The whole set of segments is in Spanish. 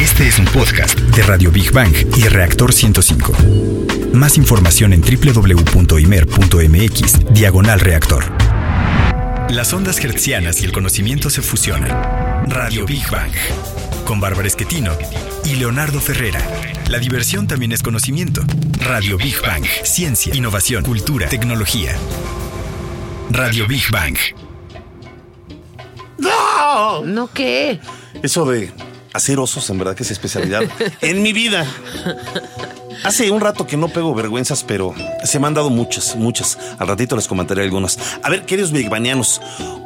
Este es un podcast de Radio Big Bang y Reactor 105. Más información en www.imer.mx, diagonal reactor. Las ondas hertzianas y el conocimiento se fusionan. Radio Big Bang. Con Bárbara Esquetino y Leonardo Ferrera. La diversión también es conocimiento. Radio Big Bang. Ciencia, innovación, cultura, tecnología. Radio Big Bang. ¡No! ¿No qué? Eso de hacer osos, en verdad que es especialidad en mi vida. Hace un rato que no pego vergüenzas, pero se me han dado muchas, muchas. Al ratito les comentaré algunas. A ver, queridos bigbanianos,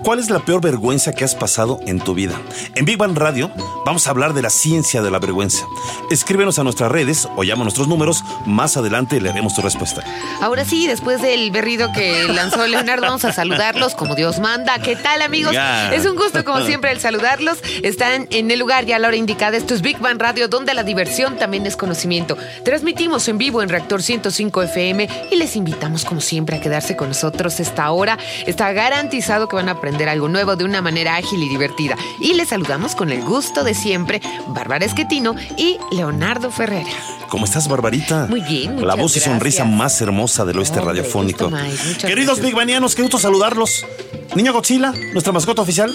¿cuál es la peor vergüenza que has pasado en tu vida? En Big Bang Radio vamos a hablar de la ciencia de la vergüenza. Escríbenos a nuestras redes o llama a nuestros números. Más adelante leeremos tu respuesta. Ahora sí, después del berrido que lanzó Leonardo, vamos a saludarlos como Dios manda. ¿Qué tal, amigos? Ya. Es un gusto, como siempre, el saludarlos. Están en el lugar y a la hora indicada. Esto es Big Bang Radio, donde la diversión también es conocimiento. Transmitimos en vivo en Reactor 105 FM y les invitamos, como siempre, a quedarse con nosotros esta hora. Está garantizado que van a aprender algo nuevo de una manera ágil y divertida. Y les saludamos con el gusto de siempre, Bárbara Esquetino y Leonardo Ferrera. ¿Cómo estás, Barbarita? Muy bien, muchas La voz y sonrisa más hermosa del oeste Hombre, radiofónico. más, Queridos gracias. bigbanianos, qué gusto saludarlos. Niño Godzilla, nuestra mascota oficial.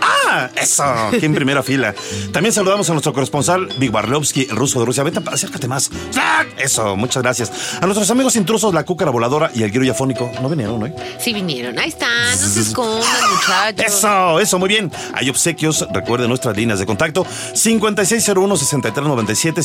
¡Ah! Eso, aquí en primera fila. También saludamos a nuestro corresponsal, Big Barlovsky, el ruso de Rusia. Vete, acércate más. Eso, muchas gracias. A nuestros amigos intrusos, la cúcara voladora y el guiro yafónico. No vinieron hoy. Sí vinieron, ahí están, no se escondan, muchachos. Eso, eso, muy bien. Hay obsequios, recuerden nuestras líneas de contacto 5601-6397,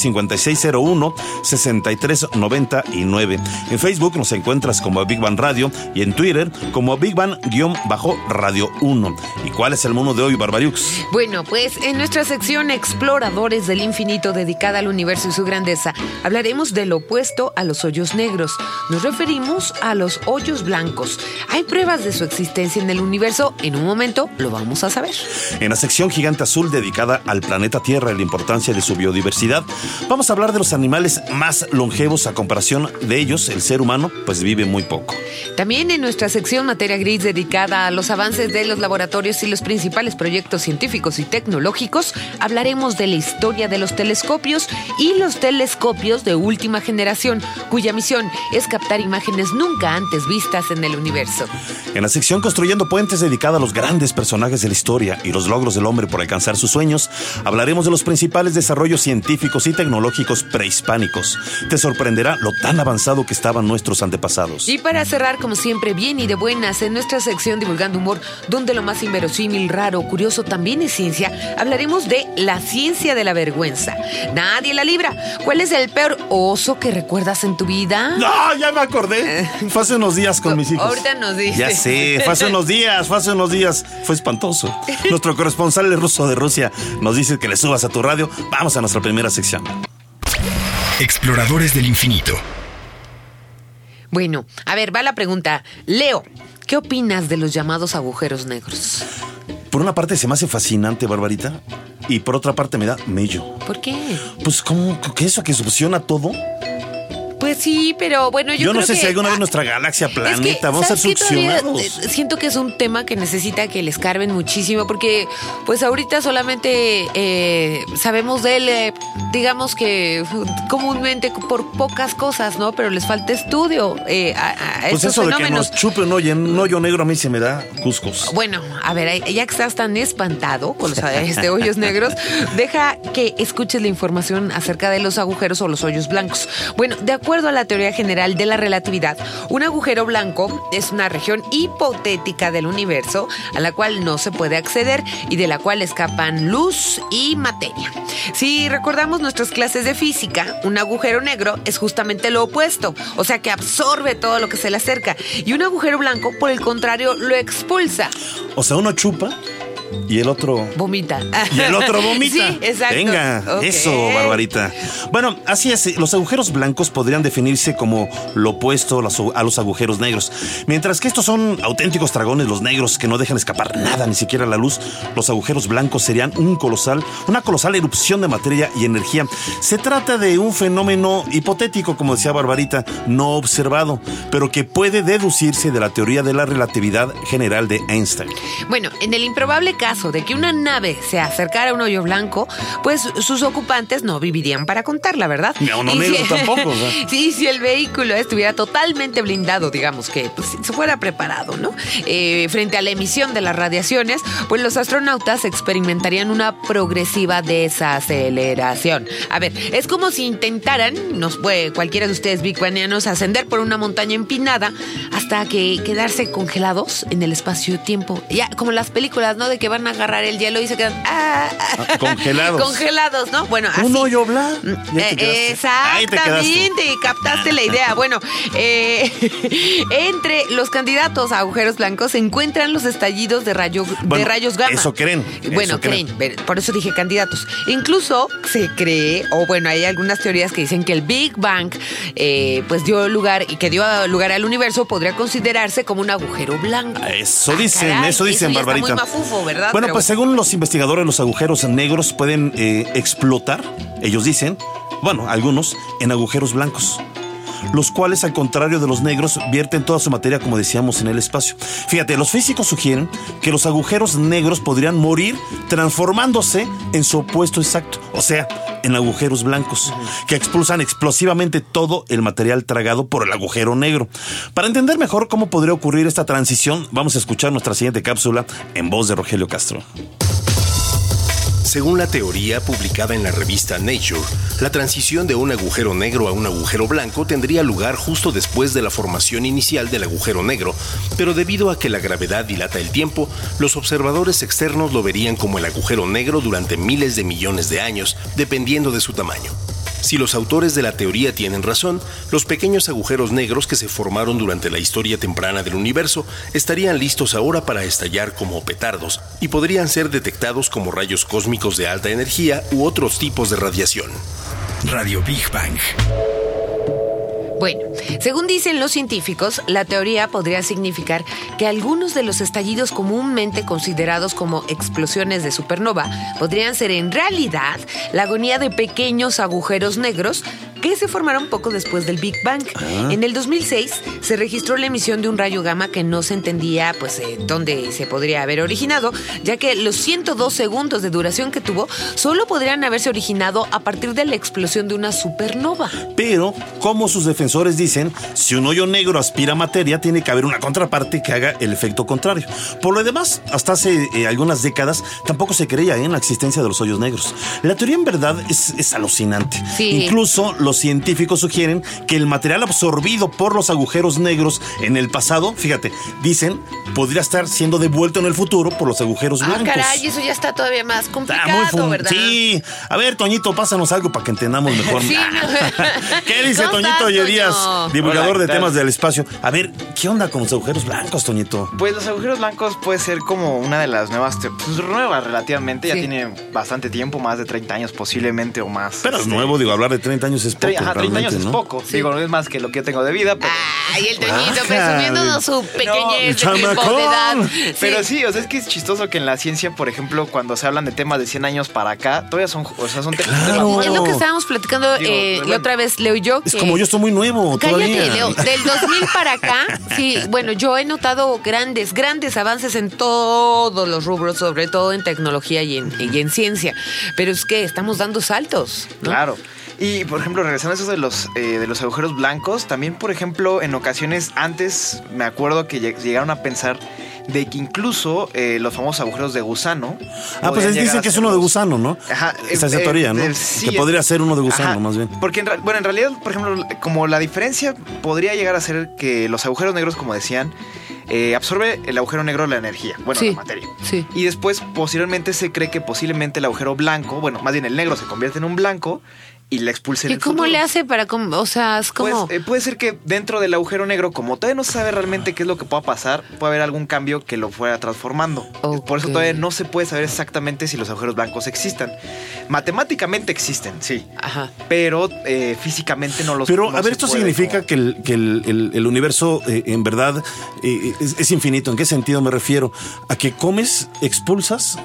5601-6399. En Facebook nos encuentras como Big Bang Radio y en Twitter como Big Bang-Radio 1. ¿Y cuál es el mono de hoy, Barbariux? Bueno, pues en nuestra sección Exploradores del Infinito dedicada al universo y su grandeza, hablaremos del opuesto a los hoyos negros. Nos referimos a los hoyos blancos. Hay pruebas de su existencia en el universo. En un momento lo vamos a saber. En la sección Gigante Azul dedicada al planeta Tierra y la importancia de su biodiversidad, vamos a hablar de los animales más longevos a comparación de ellos. El ser humano, pues vive muy poco. También en nuestra sección Materia Gris dedicada a los avances de los laboratorios y los principales proyectos científicos y tecnológicos, hablaremos de la historia de los telescopios y los telescopios de última generación, cuya misión es captar imágenes nunca antes vistas en el universo. En la sección Construyendo Puentes dedicada a los grandes personajes de la historia y los logros del hombre por alcanzar sus sueños, hablaremos de los principales desarrollos científicos y tecnológicos prehispánicos. Te sorprenderá lo tan avanzado que estaban nuestros antepasados. Y para cerrar, como siempre, bien y de buenas, en nuestra sección Divulgando Humor, donde lo más inverosímil, raro, curioso también es ciencia, hablaremos de la ciencia de la vergüenza. Nadie la libra. ¿Cuál es el peor oso que recuerdas en tu vida? ¡No! Ya me acordé. Fue hace unos días con mis hijos. Ahorita nos dices. Ya sé, fue hace unos días, fue hace unos días. Fue espantoso. Nuestro corresponsal el ruso de Rusia nos dice que le subas a tu radio. Vamos a nuestra primera sección. Exploradores del infinito. Bueno, a ver, va la pregunta. Leo, ¿qué opinas de los llamados agujeros negros? Por una parte se me hace fascinante, Barbarita, y por otra parte me da mello. ¿Por qué? Pues, ¿cómo que eso que soluciona todo? Pues sí, pero bueno, yo, Yo, no creo sé que- si alguna vez ah, nuestra galaxia, Es que, planeta, vamos a ser eh, Siento que es un tema que necesita que le escarben muchísimo, porque pues ahorita solamente eh, sabemos de él, eh, digamos que eh, comúnmente por pocas cosas, ¿no? Pero les falta estudio eh, a, a Pues estos eso de que fenómenos. nos chupe un hoyo, un hoyo negro a mí se me da cuscos. Bueno, a ver, ahí- ya que estás tan espantado con los este, hoyos negros, deja que escuches la información acerca de los agujeros o los hoyos blancos. Bueno, de acuerdo a la teoría general de la relatividad, un agujero blanco es una región hipotética del universo a la cual no se puede acceder y de la cual escapan luz y materia. Si recordamos nuestras clases de física, un agujero negro es justamente lo opuesto, o sea que absorbe todo lo que se le acerca y un agujero blanco, por el contrario, lo expulsa. O sea, uno chupa y el otro Vomita. Y el otro vomita. Sí, exacto. Venga, eso, Barbarita. Bueno, así es. Los agujeros blancos podrían definirse como lo opuesto a los, a los agujeros negros. Mientras que estos son auténticos dragones, los negros, que no dejan escapar nada, ni siquiera la luz, los agujeros blancos serían un colosal, una colosal erupción de materia y energía. Se trata de un fenómeno hipotético, como decía Barbarita, no observado, pero que puede deducirse de la teoría de la relatividad general de Einstein. Bueno, en el improbable caso de que una nave se acercara a un hoyo blanco, pues sus ocupantes no vivirían para contarla, ¿verdad? No, no Y negro tampoco, o sea. Sí, si el vehículo estuviera totalmente blindado, digamos que pues, se fuera preparado, ¿no? Eh, frente a la emisión de las radiaciones, pues los astronautas experimentarían una progresiva desaceleración. A ver, es como si intentaran, nos puede cualquiera de ustedes biguanianos, ascender por una montaña empinada hasta que quedarse congelados en el espacio-tiempo. Ya, como las películas, ¿no? De que van a agarrar el hielo y se quedan ah, ah, Ah, congelados. Congelados, ¿no? Bueno, así. Un hoyo blanco. Eh, Exactamente, captaste la idea. Bueno, eh, entre los candidatos a agujeros blancos se encuentran los estallidos de, rayo, de rayos gamma. eso creen, Bueno, eso creen. creen. Por eso dije candidatos. Incluso se cree, o bueno, hay algunas teorías que dicen que el Big Bang, eh, pues dio lugar y que dio lugar al universo, podría considerarse como un agujero blanco. Eso Ah, dicen, caray, eso dicen, está Barbarita. muy mafufo, ¿verdad? Bueno, Pero- pues según los investigadores, los agujeros negros pueden eh, explotar, ellos dicen, bueno, algunos, en agujeros blancos. Los cuales, al contrario de los negros, vierten toda su materia, como decíamos, en el espacio. Fíjate, los físicos sugieren que los agujeros negros podrían morir transformándose en su opuesto exacto, o sea, en agujeros blancos, que expulsan explosivamente todo el material tragado por el agujero negro. Para entender mejor cómo podría ocurrir esta transición, vamos a escuchar nuestra siguiente cápsula en voz de Rogelio Castro. Según la teoría publicada en la revista Nature, la transición de un agujero negro a un agujero blanco tendría lugar justo después de la formación inicial del agujero negro, pero debido a que la gravedad dilata el tiempo, los observadores externos lo verían como el agujero negro durante miles de millones de años, dependiendo de su tamaño. Si los autores de la teoría tienen razón, los pequeños agujeros negros que se formaron durante la historia temprana del universo estarían listos ahora para estallar como petardos y podrían ser detectados como rayos cósmicos de alta energía u otros tipos de radiación. Radio Big Bang. Bueno, según dicen los científicos, la teoría podría significar que algunos de los estallidos comúnmente considerados como explosiones de supernova podrían ser en realidad la agonía de pequeños agujeros negros que se formaron poco después del Big Bang. En el 2006 se registró la emisión de un rayo gamma que no se entendía pues eh, dónde se podría haber originado, ya que los 102 segundos de duración que tuvo solo podrían haberse originado a partir de la explosión de una supernova. Pero, como sus defensores dicen, si un hoyo negro aspira materia, tiene que haber una contraparte que haga el efecto contrario. Por lo demás, hasta hace eh, algunas décadas tampoco se creía en la existencia de los hoyos negros. La teoría en verdad es, es alucinante. Sí. Incluso los científicos sugieren que el material absorbido por los agujeros negros en el pasado, fíjate, dicen, podría estar siendo devuelto en el futuro por los agujeros Ah, blancos. caray, eso ya está todavía más Está complicado, muy ¿verdad? Sí. A ver, Toñito, pásanos algo para que entendamos mejor. Sí. ¿Qué dice ¿Cómo Toñito Toño? divulgador Hola, de temas del espacio? A ver, ¿qué onda con los agujeros blancos, Toñito? Pues los agujeros blancos puede ser como una de las nuevas, pues nuevas relativamente, ya tiene bastante tiempo, más de 30 años posiblemente o más. Pero es Este, nuevo, digo, hablar de 30 años es poco, tre- ajá, 30 años es ¿no? poco. Digo, no es más que lo que yo tengo de vida, pero... Ay, el Toñito Ajá. presumiéndonos su pequeñez de tiempo chamacón. de edad. Pero sí, o sea, es que es chistoso que en la ciencia, por ejemplo, cuando se hablan de temas de 100 años para acá, todavía son, o sea, son temas Claro. Es lo que estábamos platicando Digo, eh, bueno. la otra vez, Leo y yo. Es que- como yo estoy muy nuevo Cállate, todavía. Leo. Del 2000 para acá, sí, bueno, yo he notado grandes, grandes avances en todos los rubros, sobre todo en tecnología y en, y en ciencia. Pero es que estamos dando saltos. ¿no? Claro. Y por ejemplo, regresando a eso de los, eh, de los agujeros blancos, también por ejemplo, en ocasiones antes me acuerdo que lleg- llegaron a pensar de que incluso eh, los famosos agujeros de gusano. Ah, pues dicen a que es uno de gusano, ¿no? Ajá, Esa es eh, la teoría, ¿no? eh, sí, que podría ser uno de gusano, Ajá, más bien. Porque, en, bueno, en realidad, por ejemplo, como la diferencia podría llegar a ser que los agujeros negros, como decían, eh, absorbe el agujero negro la energía, bueno, Sí, la materia. sí. Y después, posteriormente, se cree que posiblemente el agujero blanco, bueno, más bien el negro se convierte en un blanco y la expulse en ¿Y el cómo futuro. le hace para, com- o sea, es como... Pues, eh, puede ser que dentro del agujero negro, como todavía no se sabe realmente qué es lo que pueda pasar, puede haber algún cambio que lo fuera transformando. Por eso todavía no se puede saber exactamente si los agujeros blancos existan. Matemáticamente existen, sí. Ajá. Pero eh, físicamente no los Pero, no a ver, esto puede significa como- que el, que el, el- el universo eh, en verdad eh, es, es infinito. ¿En qué sentido me refiero? A que comes, expulsas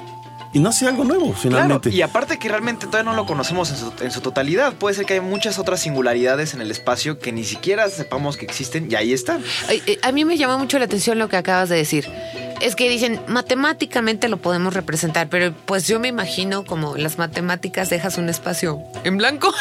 y nace algo nuevo, finalmente. Claro, y aparte que realmente todavía no lo conocemos en su, en su totalidad. Puede ser que hay muchas otras singularidades en el espacio que ni siquiera sepamos que existen y ahí están. Eh, A mí me llama mucho la atención lo que acabas de decir. Es que dicen, matemáticamente lo podemos representar, pero pues yo me imagino como las matemáticas dejas un espacio en blanco.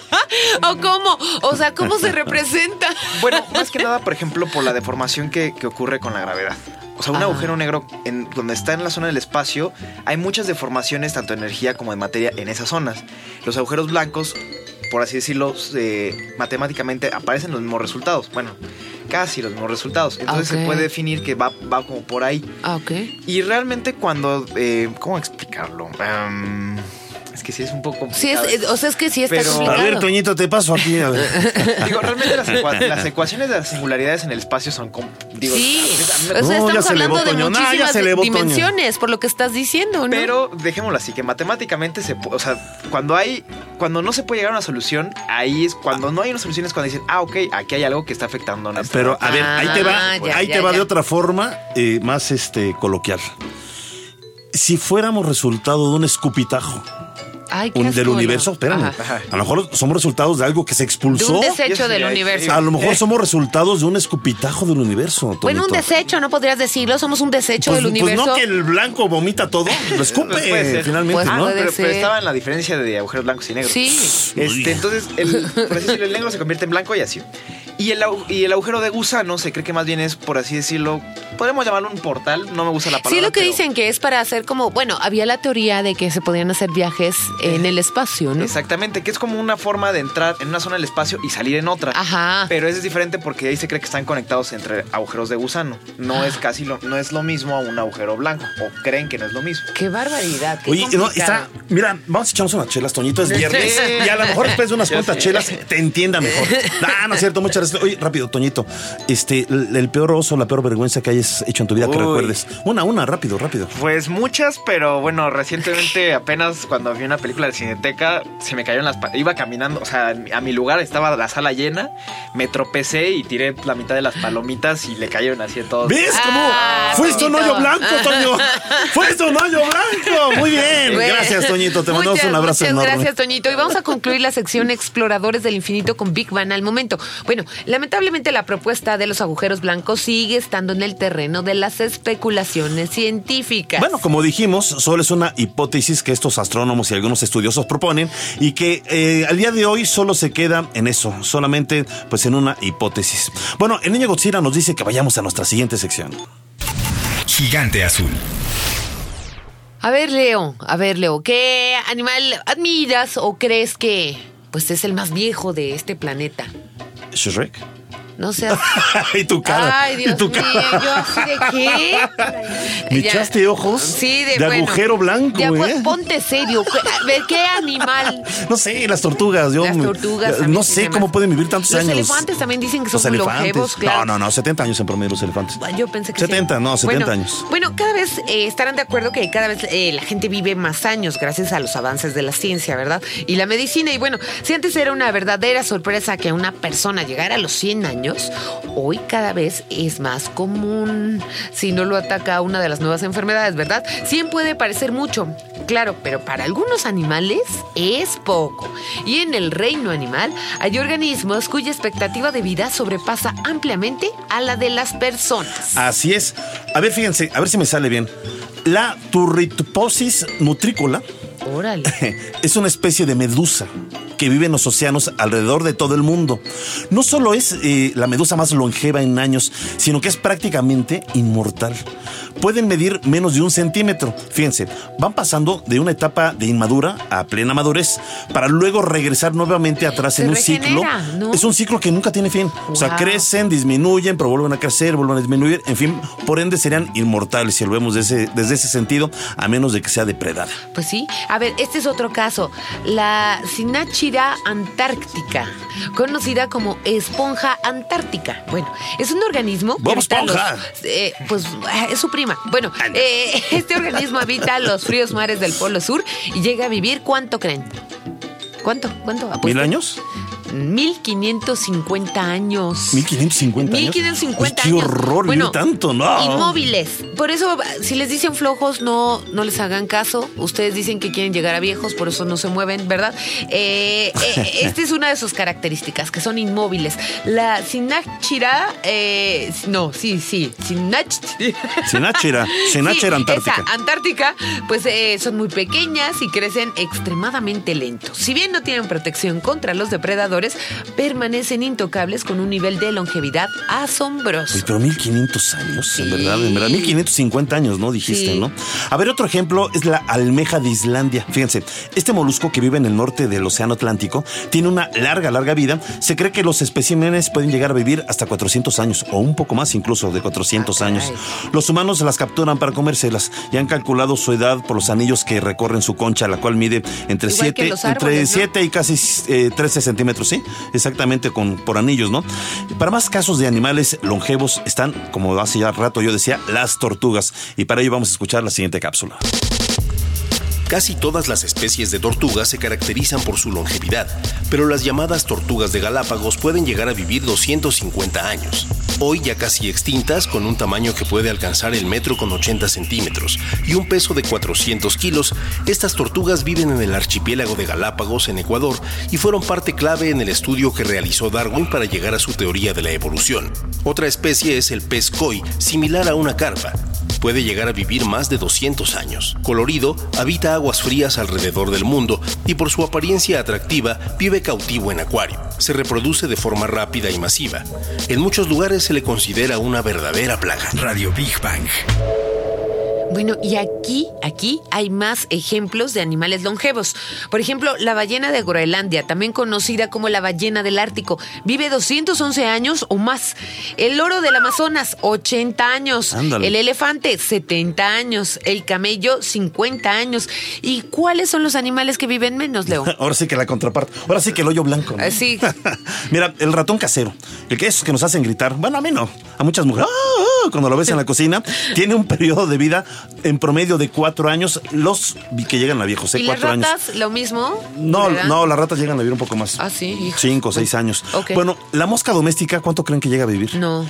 ¿O cómo? O sea, ¿cómo se representa? Bueno, más que nada, por ejemplo, por la deformación que, que ocurre con la gravedad. O sea, un agujero negro en, donde está en la zona del espacio, hay muchas deformaciones, tanto de energía como de materia, en esas zonas. Los agujeros blancos, por así decirlo, matemáticamente aparecen los mismos resultados. Bueno, casi los mismos resultados. Entonces se puede definir que va, va como por ahí. Ah, ok. Y realmente cuando... eh, ¿Cómo explicarlo? Am, es que sí es un poco Sí, es, complicado. o sea, es que sí está Pero- a complicado. ver, Toñito, te paso aquí. A ver. Digo, realmente las, ecua- las ecuaciones de las singularidades en el espacio son... Digo, Sí, o sea, No, estamos se elevó, hablando de Toño. No, muchísimas se elevó, Toño. dimensiones, por lo que estás diciendo, ¿no? Pero dejémoslo así, que matemáticamente se o sea, cuando hay, cuando no se puede llegar a una solución, ahí es cuando no hay una solución es cuando dicen, ah, ok, aquí hay algo que está afectando a nuestra Pero a ver, ahí te va, Ah, ya, ahí ya, te va ya. de otra forma, eh, más este coloquial. Si fuéramos resultado de un escupitajo Ay, qué un- del universo, espérame, Ajá. a lo mejor somos resultados de algo que se De expulsó. un desecho del universo. A lo mejor somos resultados de un escupitajo del universo. Bueno, un desecho, ¿no podrías decirlo? Somos un desecho Pues, del pues universo. no que el blanco vomita todo, lo escupe Puede ser. finalmente, Pues, ¿no? puede pero, pero estaba en la diferencia de agujeros blancos y negros. Sí. Este, entonces, el, por así decirlo, el negro se convierte en blanco y así. Y el, y el agujero de gusano se cree que más bien es, por así decirlo, podemos llamarlo un portal, no me gusta la palabra. Sí, lo que pero- dicen que es para hacer como, bueno, había la teoría de que se podían hacer viajes en el espacio, ¿no? Exactamente, que es como una forma de entrar en una zona del espacio y salir en otra. Ajá. Pero eso es diferente porque ahí se cree que están conectados entre agujeros de gusano. No Ah. es casi lo, no es lo mismo a un agujero blanco. O creen que no es lo mismo. Qué barbaridad. Qué Oye, no, está. Mira, vamos a echarnos unas chelas, Toñito. Es viernes. Sí. Y a lo mejor después de unas cuantas chelas te entienda mejor. Ah, no es cierto, muchas gracias. Oye, rápido, Toñito. Este, el, el peor oso, la peor vergüenza que hayas hecho en tu vida que recuerdes. Una, una, rápido, rápido. Pues muchas, pero bueno, recientemente apenas cuando vi una película de Cineteca, se me cayeron las... Iba caminando, o sea, a mi lugar estaba la sala llena, me tropecé y tiré la mitad de las palomitas y le cayeron así en todo. ¿Ves cómo? Ah, Fuiste un hoyo blanco, Toño. Fuiste un hoyo blanco. Muy bien. Bueno, Gracias, Toñito. Te mandamos muchas, un abrazo muchas enorme. gracias, Toñito. Y vamos a concluir la sección Exploradores del Infinito con Big Bang al momento. Bueno, lamentablemente la propuesta de los agujeros blancos sigue estando en el terreno de las especulaciones científicas. Bueno, como dijimos, solo es una hipótesis que estos astrónomos y algunos estudiosos proponen y que eh, al día de hoy solo se queda en eso, solamente pues en una hipótesis. Bueno, el niño Godzilla nos dice que vayamos a nuestra siguiente sección. Gigante azul. A ver, Leo, a ver, Leo, ¿qué animal admiras o crees que pues es el más viejo de este planeta? Shrek. No sé. y tu cara. Ay, Dios y tu mío, cara. yo así de qué. ¿Me Ya. echaste ojos? Sí, de, de bueno. agujero blanco, Ya, pues, ¿eh? Ponte serio. Ver, ¿qué animal? No sé, las tortugas. Yo Las tortugas. No sé cómo pueden vivir tantos Los años. elefantes también dicen que son Los elefantes. longevos, claro. No, no, no, 70 años en promedio los elefantes. Yo pensé que 70, sí. no, 70 Bueno, años. Bueno, cada vez eh, estarán de acuerdo que cada vez eh, la gente vive más años gracias a los avances de la ciencia, ¿verdad? Y la medicina. Y bueno, si antes era una verdadera sorpresa que una persona llegara a los 100 años, hoy cada vez es más común. Si no lo ataca una de las nuevas enfermedades, ¿verdad? 100 puede parecer mucho, claro, pero para algunos animales es poco. Y en el reino animal hay organismos cuya expectativa de vida sobrepasa ampliamente a la de las personas. Así es. A ver, fíjense, a ver si me sale bien. La Turritopsis nutrícola Órale. es una especie de medusa que vive en los océanos alrededor de todo el mundo. No solo es eh, la medusa más longeva en años, sino que es prácticamente inmortal. Pueden medir menos de un centímetro. Fíjense, van pasando de una etapa de inmadura a plena madurez para luego regresar nuevamente atrás Se en un regenera, ciclo. ¿no? Es un ciclo que nunca tiene fin. O sea, crecen, disminuyen, pero vuelven a crecer, vuelven a disminuir. En fin, por ende serían inmortales si lo vemos desde, desde ese sentido, a menos de que sea depredada. Pues sí. A ver, este es otro caso. La Sinachira antártica, conocida como esponja antártica. Bueno, es un organismo. ¡Bob Esponja! los- eh, pues eh, es su prima. Bueno, eh, este organismo habita los fríos mares del Polo Sur y llega a vivir, ¿cuánto creen? ¿Cuánto? ¿Cuánto? ¿Mil años? 1550 años. 1550 años. 1550 Ay, años. Qué horror, vivir tanto, no. Inmóviles. Por eso, si les dicen flojos, no, no les hagan caso. Ustedes dicen que quieren llegar a viejos, por eso no se mueven, ¿verdad? Eh, eh, esta es una de sus características, que son inmóviles. La Sinachira, eh, no, sí, sí, Sinachira. Sinachira, Sinachira Antártica. Esa, Antártica, pues son muy pequeñas y crecen extremadamente lentos. Si bien no tienen protección contra los depredadores, permanecen intocables con un nivel de longevidad asombroso. Pero 1500 años, en verdad, en verdad. 1550 años, ¿no? Dijiste, Sí. ¿no? A ver, otro ejemplo es la almeja de Islandia. Fíjense, este molusco que vive en el norte del Océano Atlántico tiene una larga, larga vida. Se cree que los especímenes pueden llegar a vivir hasta 400 años, o un poco más incluso de 400 Ah, años. Los humanos las capturan para comérselas y han calculado su edad por los anillos que recorren su concha, la cual mide entre Igual que 7 los entre árboles, ¿no? 7 y casi eh, 13 centímetros, ¿sí? Exactamente con, por anillos, ¿no? Para más casos de animales longevos están, como hace ya rato yo decía, las tortugas. Y para ello vamos a escuchar la siguiente cápsula. Casi todas las especies de tortugas se caracterizan por su longevidad, pero las llamadas tortugas de Galápagos pueden llegar a vivir 250 años. Hoy ya casi extintas, con un tamaño que puede alcanzar el metro con 80 centímetros y un peso de 400 kilos, estas tortugas viven en el archipiélago de Galápagos, en Ecuador, y fueron parte clave en el estudio que realizó Darwin para llegar a su teoría de la evolución. Otra especie es el pez koi, similar a una carpa. Puede llegar a vivir más de 200 años. Colorido, habita aguas frías alrededor del mundo y por su apariencia atractiva vive cautivo en acuario. Se reproduce de forma rápida y masiva. En muchos lugares se le considera una verdadera plaga. Radio Big Bang. Bueno, y aquí, aquí hay más ejemplos de animales longevos. Por ejemplo, la ballena de Groenlandia, también conocida como la ballena del Ártico, vive 211 años o más. El loro del Amazonas, 80 años. Ándale. El elefante, 70 años. El camello, 50 años. ¿Y cuáles son los animales que viven menos, Leo? Ahora sí que la contraparte. Ahora sí que el hoyo blanco. ¿no? Ah, sí. Mira, el ratón casero. El que esos que nos hacen gritar. Bueno, a mí no. A muchas mujeres. ¡ah! Cuando lo ves en la cocina, tiene un periodo de vida en promedio de cuatro años. Los que llegan a viejos, ¿eh? ¿Y las cuatro años. ratas, lo mismo? No, ¿Verdad? no, las ratas llegan a vivir un poco más. Ah, sí, hijos. Cinco seis años. Ok. Bueno, la mosca doméstica, ¿cuánto creen que llega a vivir? No.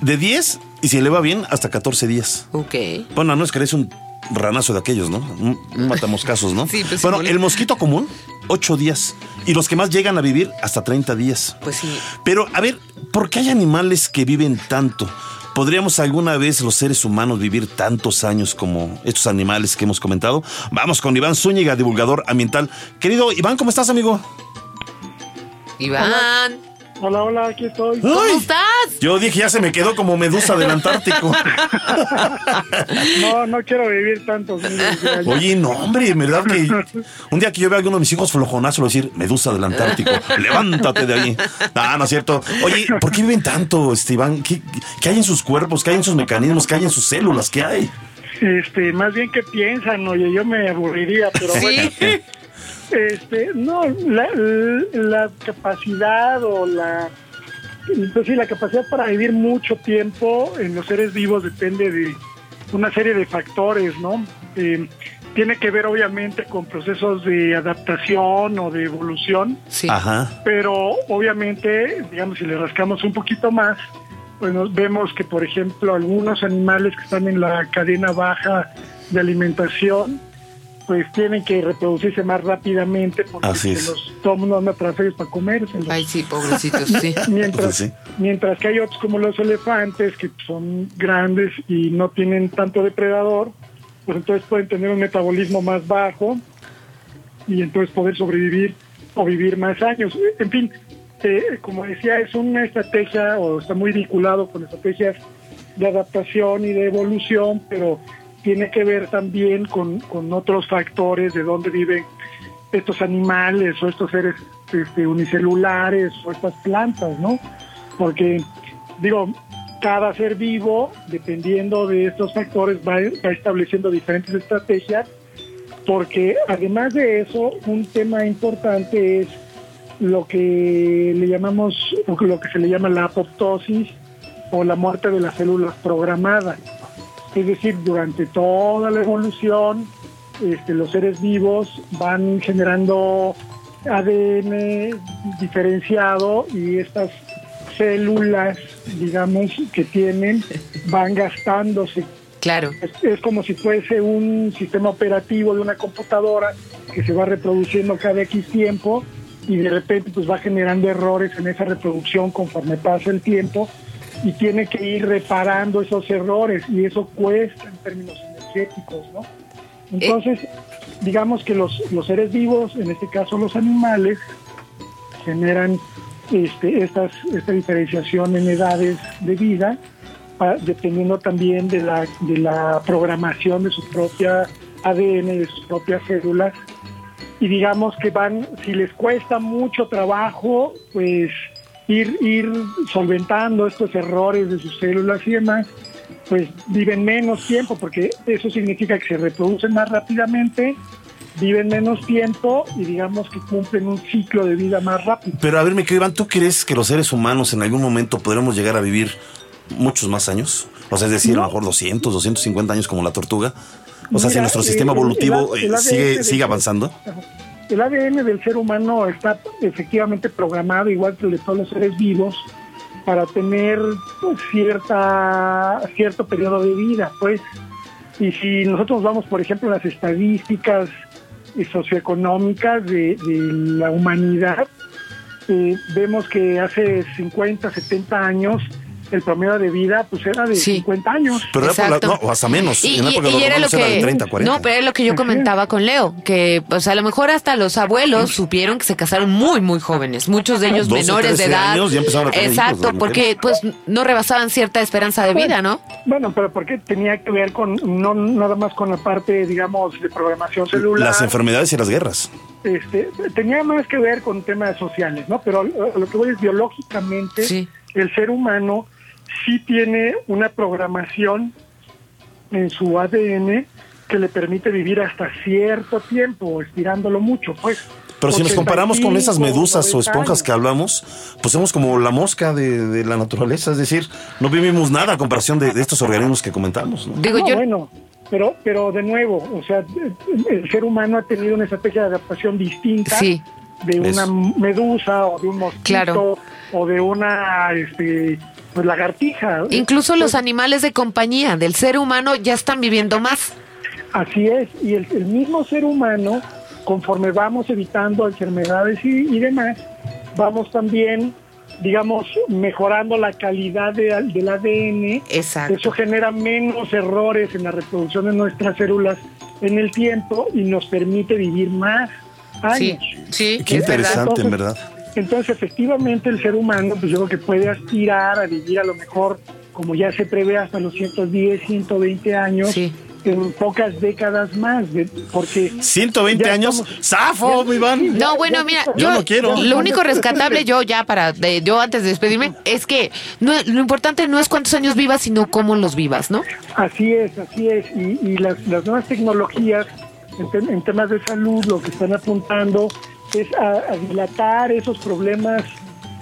De 10 y si le va bien, hasta 14 días. Ok. Bueno, no es que eres un ranazo de aquellos, ¿no? Un, un matamoscasos, ¿no? Sí, pues, bueno, sí, el mosquito común, 8 días. Y los que más llegan a vivir, hasta 30 días. Pues sí. Pero, a ver, ¿por qué hay animales que viven tanto? ¿Podríamos alguna vez los seres humanos vivir tantos años como estos animales que hemos comentado? Vamos con Iván Zúñiga, divulgador ambiental. Querido Iván, ¿cómo estás, amigo? Iván, hola, aquí estoy. ¿cómo ¡Ay! estás? Yo dije, ya se me quedó como medusa del Antártico. No, no quiero vivir ya. Oye, no, hombre, en verdad que un día que yo vea a alguno de mis hijos flojonazo, decir, medusa del Antártico, levántate de ahí. No, no es cierto. Oye, ¿por qué viven tanto, este, Iván? ¿Qué, qué hay en sus cuerpos? ¿Qué hay en sus mecanismos? ¿Qué hay en sus células? ¿Qué hay? Este, más bien que piensan, oye, yo me aburriría, pero bueno. Este, no, la, la capacidad o la, pues sí, la capacidad para vivir mucho tiempo en los seres vivos depende de una serie de factores, ¿no? Eh, tiene que ver obviamente con procesos de adaptación o de evolución, Sí. Ajá. pero obviamente, digamos, si le rascamos un poquito más, pues nos vemos que, por ejemplo, algunos animales que están en la cadena baja de alimentación, pues tienen que reproducirse más rápidamente porque Así se los mundo anda tras ellos para comérselos. Ay, sí, pobrecitos, sí. Mientras, Pues sí. mientras que hay otros como los elefantes que son grandes y no tienen tanto depredador, pues entonces pueden tener un metabolismo más bajo y entonces poder sobrevivir o vivir más años. En fin, eh, como decía, es una estrategia o está muy vinculado con estrategias de adaptación y de evolución, pero tiene que ver también con, con otros factores de dónde viven estos animales o estos seres este, unicelulares o estas plantas, ¿no? Porque, digo, cada ser vivo, dependiendo de estos factores, va, va estableciendo diferentes estrategias, porque además de eso, un tema importante es lo que le llamamos, lo que se le llama la apoptosis o la muerte de las células programadas. Es decir, durante toda la evolución, este, los seres vivos van generando ADN diferenciado y estas células, digamos, que tienen van gastándose. Claro. Es, es como si fuese un sistema operativo de una computadora que se va reproduciendo cada X tiempo y de repente pues va generando errores en esa reproducción conforme pasa el tiempo y tiene que ir reparando esos errores y eso cuesta en términos energéticos, ¿no? Entonces, digamos que los, los seres vivos, en este caso los animales, generan este, estas, esta diferenciación en edades de vida, dependiendo también de la, de la programación de su propia ADN, de sus propias células. Y digamos que van, si les cuesta mucho trabajo, pues ir, ir solventando estos errores de sus células y demás, pues viven menos tiempo, porque eso significa que se reproducen más rápidamente, viven menos tiempo y digamos que cumplen un ciclo de vida más rápido. Pero a ver, mi querido Iván, ¿tú crees que los seres humanos en algún momento podremos llegar a vivir muchos más años? O sea, es decir, a lo mejor 200, 250 años como la tortuga. O sea, si nuestro eh, sistema evolutivo el eh, sigue, sigue avanzando. El ADN del ser humano está efectivamente programado, igual que el de todos los seres vivos, para tener pues, cierta, cierto periodo de vida, pues. Y si nosotros vamos, por ejemplo, a las estadísticas eh, socioeconómicas de, la humanidad, eh, vemos que hace 50, 70 años el promedio de vida pues era de Sí. 50 años. Pero era por la- Exacto. no, o hasta menos. Y, en la y- época era lo era de que 30, 40. no, pero era lo que yo comentaba con Leo, que pues a lo mejor hasta los abuelos supieron que se casaron muy muy jóvenes, muchos de ellos 12, menores de 13 edad. años ya empezaron a tener Exacto, porque pues no rebasaban cierta esperanza de vida, ¿no? Bueno, pero porque tenía que ver con, no nada más con la parte, digamos, de programación celular. Las enfermedades y las guerras. este, tenía más que ver con temas sociales, ¿no? Pero lo que voy es biológicamente, Sí. el ser humano sí tiene una programación en su ADN que le permite vivir hasta cierto tiempo, estirándolo mucho, pues. Pero si nos comparamos con esas 85, medusas o 90 esponjas años. que hablamos, pues somos como la mosca de, de la naturaleza. Es decir, no vivimos nada a comparación de, de estos organismos que comentamos. ¿no? Digo No, yo, bueno, pero, pero de nuevo, o sea, el ser humano ha tenido una estrategia de adaptación distinta Sí. de una Eso. medusa o de un mosquito Claro. o de una este, pues, lagartija. incluso los Pues, animales de compañía del ser humano ya están viviendo más. Así es, y el, el mismo ser humano, conforme vamos evitando enfermedades y, y demás, vamos también, digamos, mejorando la calidad de- del ADN. Exacto. Eso genera menos errores en la reproducción de nuestras células en el tiempo y nos permite vivir más Sí, años. sí, Qué es verdad. interesante, en Entonces, verdad. Entonces, efectivamente, el ser humano, pues yo creo que puede aspirar a vivir a lo mejor, como ya se prevé, hasta los 110, 120 años, Sí. en pocas décadas más, de- porque... 120 ya años. estamos- ¡Zafo, mi Iván! No, bueno, mira, Yo no quiero. Lo único rescatable yo ya para de- yo antes de despedirme es que no, lo importante no es cuántos años vivas, sino cómo los vivas, ¿no? Así es, así es. Y, y las, las nuevas tecnologías en, en temas de salud lo que están apuntando es a, a dilatar esos problemas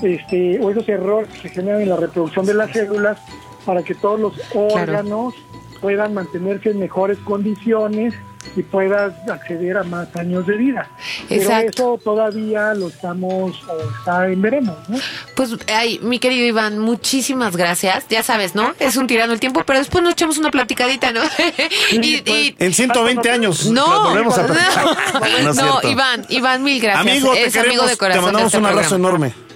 este, o esos errores que se generan en la reproducción de las células para que todos los órganos puedan mantenerse en mejores condiciones y puedas acceder a más años de vida. Pero Exacto. eso todavía lo estamos, o está en veremos, ¿no? Pues, ay, mi querido Iván, muchísimas gracias. Ya sabes, ¿no? Es un tirano el tiempo, pero después nos echamos una platicadita, ¿no? y, y- En 120 años. no, Volvemos a no. Iván, Iván, mil gracias. Amigo, te es amigo de corazón. te mandamos este un abrazo programa. enorme.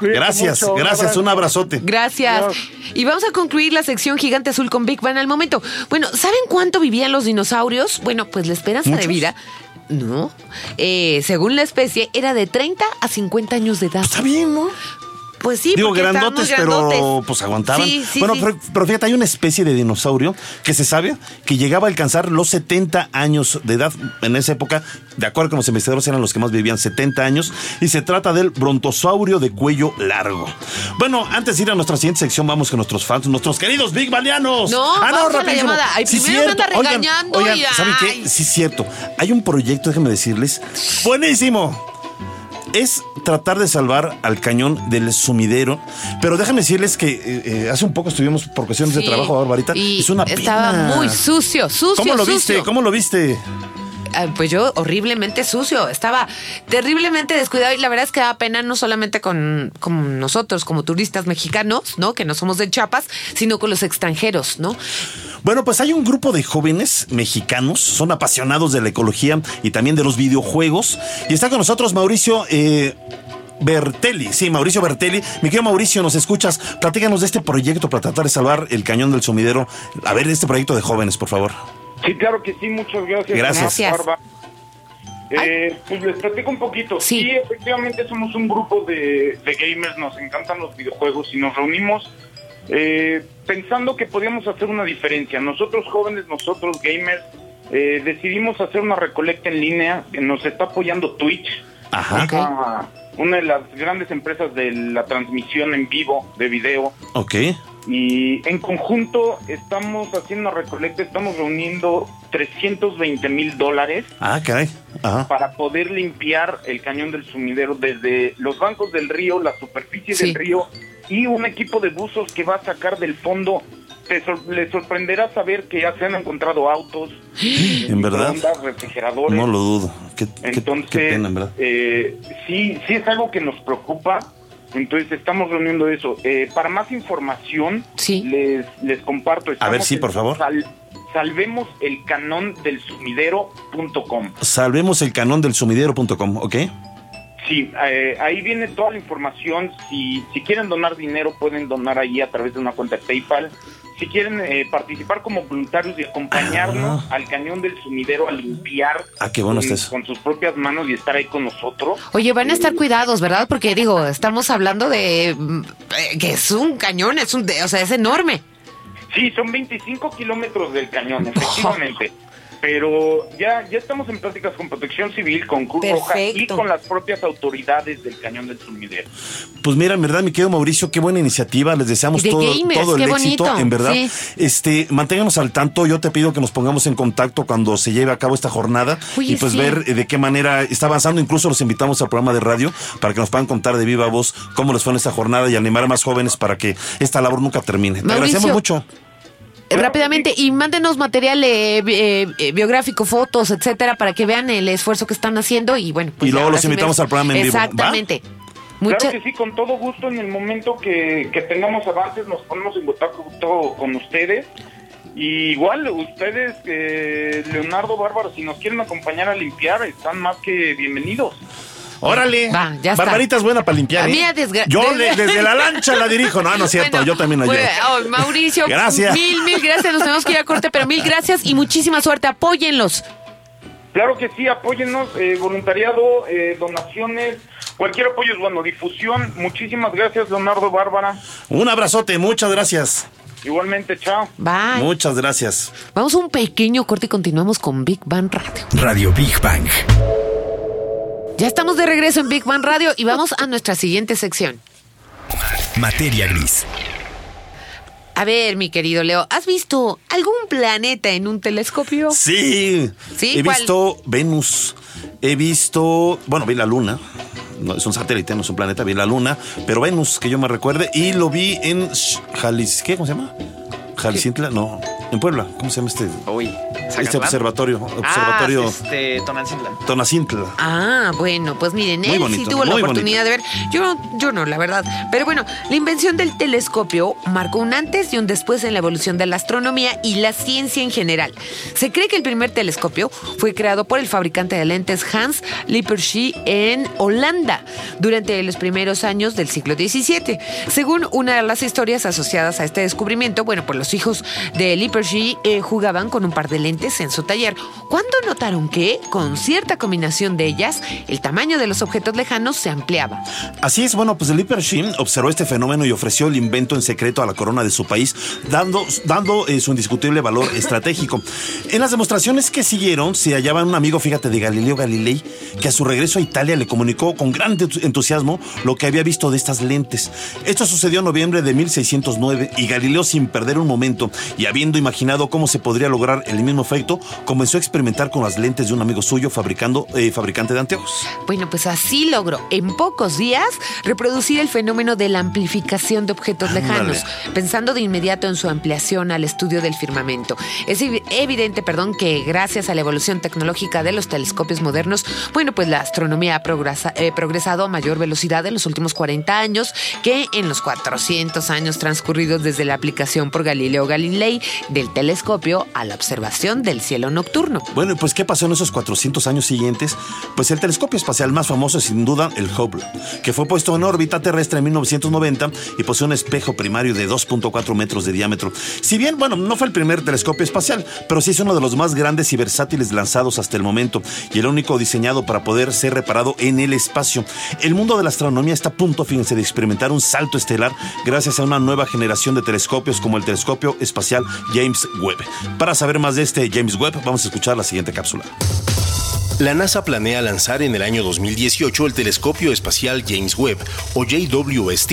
Gracias, mucho, gracias. Un abrazote. Gracias. Y vamos a concluir la sección Gigante Azul con Big Bang al momento. Bueno, ¿saben cuánto vivían los dinosaurios? Bueno, pues la esperanza de vida, no. Eh, según la especie, era de 30 a 50 años de edad. Está bien, ¿no? Pues sí, Digo, grandotes, pero grandotes. pues aguantaban. Sí, sí, bueno, sí. Pero, pero fíjate, hay una especie de dinosaurio que se sabe que llegaba a alcanzar los 70 años de edad en esa época. De acuerdo con los investigadores, eran los que más vivían 70 años. Y se trata del brontosaurio de cuello largo. Bueno, antes de ir a nuestra siguiente sección, vamos con nuestros fans, nuestros queridos Big Balianos. No, vamos a la rapidísimo. Ay, primero me anda cierto. Oigan, regañando Oigan, y ¿saben ay. qué? Sí, cierto. Hay un proyecto, déjenme decirles, buenísimo es tratar de salvar al cañón del sumidero. Pero déjenme decirles que eh, eh, hace un poco estuvimos por cuestiones de trabajo, Barbarita. y es una estaba pena. muy sucio, sucio, ¿Cómo lo sucio. viste? ¿Cómo lo viste? ah, pues yo horriblemente sucio, estaba terriblemente descuidado y la verdad es que da pena no solamente con, con nosotros como turistas mexicanos, ¿no? Que no somos de Chiapas, sino con los extranjeros, ¿no? Bueno, pues hay un grupo de jóvenes mexicanos, son apasionados de la ecología y también de los videojuegos. Y está con nosotros Mauricio eh, Bertelli. Sí, Mauricio Bertelli. Mi querido Mauricio, ¿nos escuchas? Platícanos de este proyecto para tratar de salvar el cañón del sumidero. A ver, este proyecto de jóvenes, por favor. Sí, claro que sí, muchas gracias. Gracias. Gracias. Barba. Eh, pues les platico un poquito. Sí. Sí, efectivamente somos un grupo de, de gamers, nos encantan los videojuegos y nos reunimos eh, pensando que podíamos hacer una diferencia. Nosotros jóvenes, nosotros gamers, eh, decidimos hacer una recolecta en línea, que nos está apoyando Twitch, Ajá. Una, una de las grandes empresas de la transmisión en vivo de video. Ok. Y en conjunto estamos haciendo una recolecta, estamos reuniendo 320 mil dólares Ah, caray. Ajá. para poder limpiar el cañón del sumidero desde los bancos del río, la superficie Sí. del río y un equipo de buzos que va a sacar del fondo. Te sor- les sorprenderá saber que ya se han encontrado autos, ¿En verdad? microondas, refrigeradores. No lo dudo. Qué, Entonces, qué pena, en verdad. eh, sí, sí es algo que nos preocupa. Entonces estamos reuniendo eso. Eh, para más información, Sí. les, les comparto. A ver, estamos sí, por favor. sal- salvemos el canón del sumidero.com. Salvemos el canón del sumidero.com, ¿ok? Sí, eh, ahí viene toda la información. Si, si quieren donar dinero, pueden donar ahí a través de una cuenta de PayPal. Si quieren eh, participar como voluntarios y acompañarnos Ah. al cañón del sumidero a limpiar Ah, qué bueno con, sus propias manos y estar ahí con nosotros. Oye, van a estar cuidados, ¿verdad? Porque digo, estamos hablando de eh, que es un cañón, es un, de- o sea, es enorme. Sí, son 25 kilómetros del cañón, efectivamente. Pero ya, ya estamos en pláticas con Protección Civil, con Cruz Roja y con las propias autoridades del cañón del sumidero. Pues mira, en verdad, mi querido Mauricio, qué buena iniciativa. Les deseamos todo, gamers, todo el éxito, bonito, en verdad. sí. Este, manténganos al tanto. Yo te pido que nos pongamos en contacto cuando se lleve a cabo esta jornada y pues sí. ver eh, de qué manera está avanzando. Incluso los invitamos al programa de radio para que nos puedan contar de viva voz cómo les fue en esta jornada y animar a más jóvenes para que esta labor nunca termine. Te Mauricio, agradecemos mucho. Rápidamente, y mándenos material eh, eh, eh, biográfico, fotos, etcétera, para que vean el esfuerzo que están haando y bueno. pues Y luego los invitamos me- al programa en vivo. Exactamente. Mucha- Claro que sí, con todo gusto. En el momento que, que tengamos avances, nos ponemos en contacto con ustedes. Y igual, ustedes, eh, Leonardo Bárbaro, si nos quieren acompañar a limpiar, están más que bienvenidos. Órale. Va, ya está. Barbarita es buena para limpiar. A ¿eh? mí a desgra- Yo le- desde la lancha la dirijo. No, no es cierto. Bueno, yo también la pues, llevo. oh, Mauricio, Gracias. mil, mil gracias. Nos tenemos que ir a corte, pero mil gracias y muchísima suerte. Apóyenlos. Claro que sí, apóyennos, eh, voluntariado, eh, donaciones, cualquier apoyo es bueno, difusión. Muchísimas gracias, Leonardo Bárbara. Un abrazote. Muchas gracias. Igualmente, chao. Bye. Muchas gracias. Vamos a un pequeño corte y continuamos con Big Bang Radio. Radio Big Bang. Ya estamos de regreso en Big Bang Radio y vamos a nuestra siguiente sección. Materia gris. A ver, mi querido Leo, ¿has visto algún planeta en un telescopio? Sí. ¿Sí? He ¿Cuál? visto Venus. He visto. Bueno, vi la Luna. No, es un satélite, no es un planeta. Vi la Luna. Pero Venus, que yo me recuerde. Y lo vi en Sh- Jalis. ¿Qué? ¿Cómo se llama? Jalisintla. No. En Puebla. ¿Cómo se llama este? Uy, Este observatorio. Observatorio Ah, este, Tonantzintla. Tonacintla. Ah, bueno, pues miren, Muy él bonito, sí tuvo la muy oportunidad de ver. Yo, yo no, la verdad. Pero bueno, la invención del telescopio marcó un antes y un después en la evolución de la astronomía y la ciencia en general. Se cree que el primer telescopio fue creado por el fabricante de lentes Hans Lippershey en Holanda durante los primeros años del siglo XVII. Según una de las historias asociadas a este descubrimiento, bueno, pues los hijos de Lippershey eh, jugaban con un par de lentes en su taller. Cuando notaron que, con cierta combinación de ellas, el tamaño de los objetos lejanos se ampliaba. Así es, bueno, pues Lipper Shin observó este fenómeno y ofreció el invento en secreto a la corona de su país, dando, dando eh, su indiscutible valor estratégico. En las demostraciones que siguieron, se hallaba un amigo, fíjate, de Galileo Galilei, que a su regreso a Italia le comunicó con gran entu- entusiasmo lo que había visto de estas lentes. Esto sucedió en noviembre de 1609 y Galileo, sin perder un momento y habiendo imaginado cómo se podría lograr el mismo efecto, comenzó a experimentar con las lentes de un amigo suyo fabricando, eh, fabricante de anteojos. Bueno, pues así logró en pocos días reproducir el fenómeno de la amplificación de objetos Ándale. lejanos, pensando de inmediato en su ampliación al estudio del firmamento. Es evi- evidente, perdón, que gracias a la evolución tecnológica de los telescopios modernos, bueno, pues la astronomía ha progresa- eh, progresado a mayor velocidad en los últimos 40 años que en los 400 años transcurridos desde la aplicación por Galileo Galilei del telescopio a la observación del cielo nocturno. Bueno, y pues ¿qué pasó en esos 400 años siguientes? Pues el telescopio espacial más famoso es sin duda el Hubble, que fue puesto en órbita terrestre en 1990 y posee un espejo primario de 2.4 metros de diámetro. Si bien, bueno, no fue el primer telescopio espacial, pero sí es uno de los más grandes y versátiles lanzados hasta el momento y el único diseñado para poder ser reparado en el espacio. El mundo de la astronomía está a punto, fíjense, de experimentar un salto estelar gracias a una nueva generación de telescopios como el telescopio espacial James Para saber más de este James Webb, vamos a escuchar la siguiente cápsula. La NASA planea lanzar en el año 2018 el telescopio espacial James Webb, o JWST,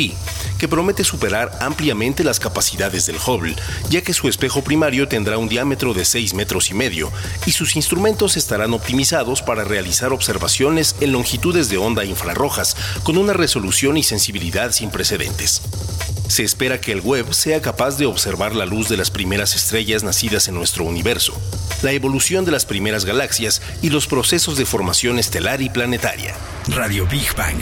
que promete superar ampliamente las capacidades del Hubble, ya que su espejo primario tendrá un diámetro de 6 metros y medio, y sus instrumentos estarán optimizados para realizar observaciones en longitudes de onda infrarrojas, con una resolución y sensibilidad sin precedentes. Se espera que el Webb sea capaz de observar la luz de las primeras estrellas nacidas en nuestro universo, la evolución de las primeras galaxias y los procesos de formación estelar y planetaria. Radio Big Bang.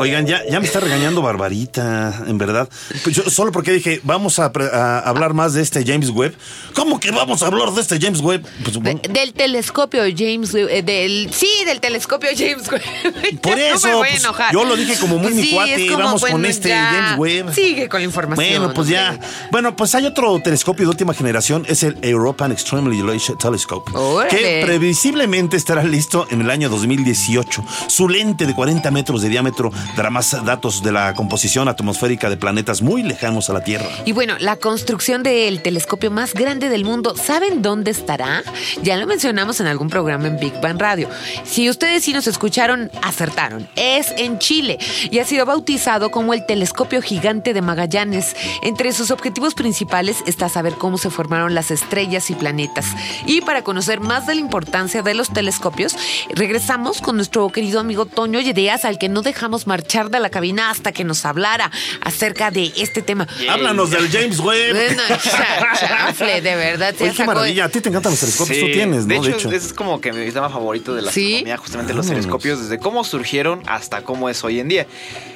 Oigan, ya, ya me está regañando Barbarita, en verdad. Pues yo, solo porque dije, vamos a, a hablar más de este James Webb. ¿Cómo que vamos a hablar de este James Webb? Pues, De- del telescopio James Webb, eh, del sí, del telescopio James Webb. Por eso, no me voy a pues, yo lo dije como muy mi cuate, como, vamos con este ya. James Webb. Sigue con la información. Bueno, pues ya. Bueno, pues hay otro telescopio de última generación, es el European Extremely Large Telescope, Órale. que previsiblemente estará listo en el año 2018. Su lente de 40 metros de diámetro dará más datos de la composición atmosférica de planetas muy lejanos a la Tierra. Y bueno, la construcción del telescopio más grande del mundo, ¿saben dónde estará? Ya lo mencionamos en algún programa en Big Bang Radio. Si ustedes sí nos escucharon, acertaron. Es en Chile y ha sido bautizado como el telescopio gigante de Magallanes. Entre sus objetivos principales está saber cómo se formaron las estrellas y planetas. Y para conocer más de la importancia de los telescopios, regresamos con nuestro querido amigo Toño Yedeas, al que no dejamos marchar de la cabina hasta que nos hablara acerca de este tema. Háblanos del James Webb. Bueno, cha- chanfle, de verdad. Oye, qué maravilla. A ti te encantan los telescopios, tú tienes, ¿no? De hecho, es como que mi tema favorito de la ¿Sí? astronomía, justamente los Vámonos. telescopios, desde cómo surgieron hasta cómo es hoy en día.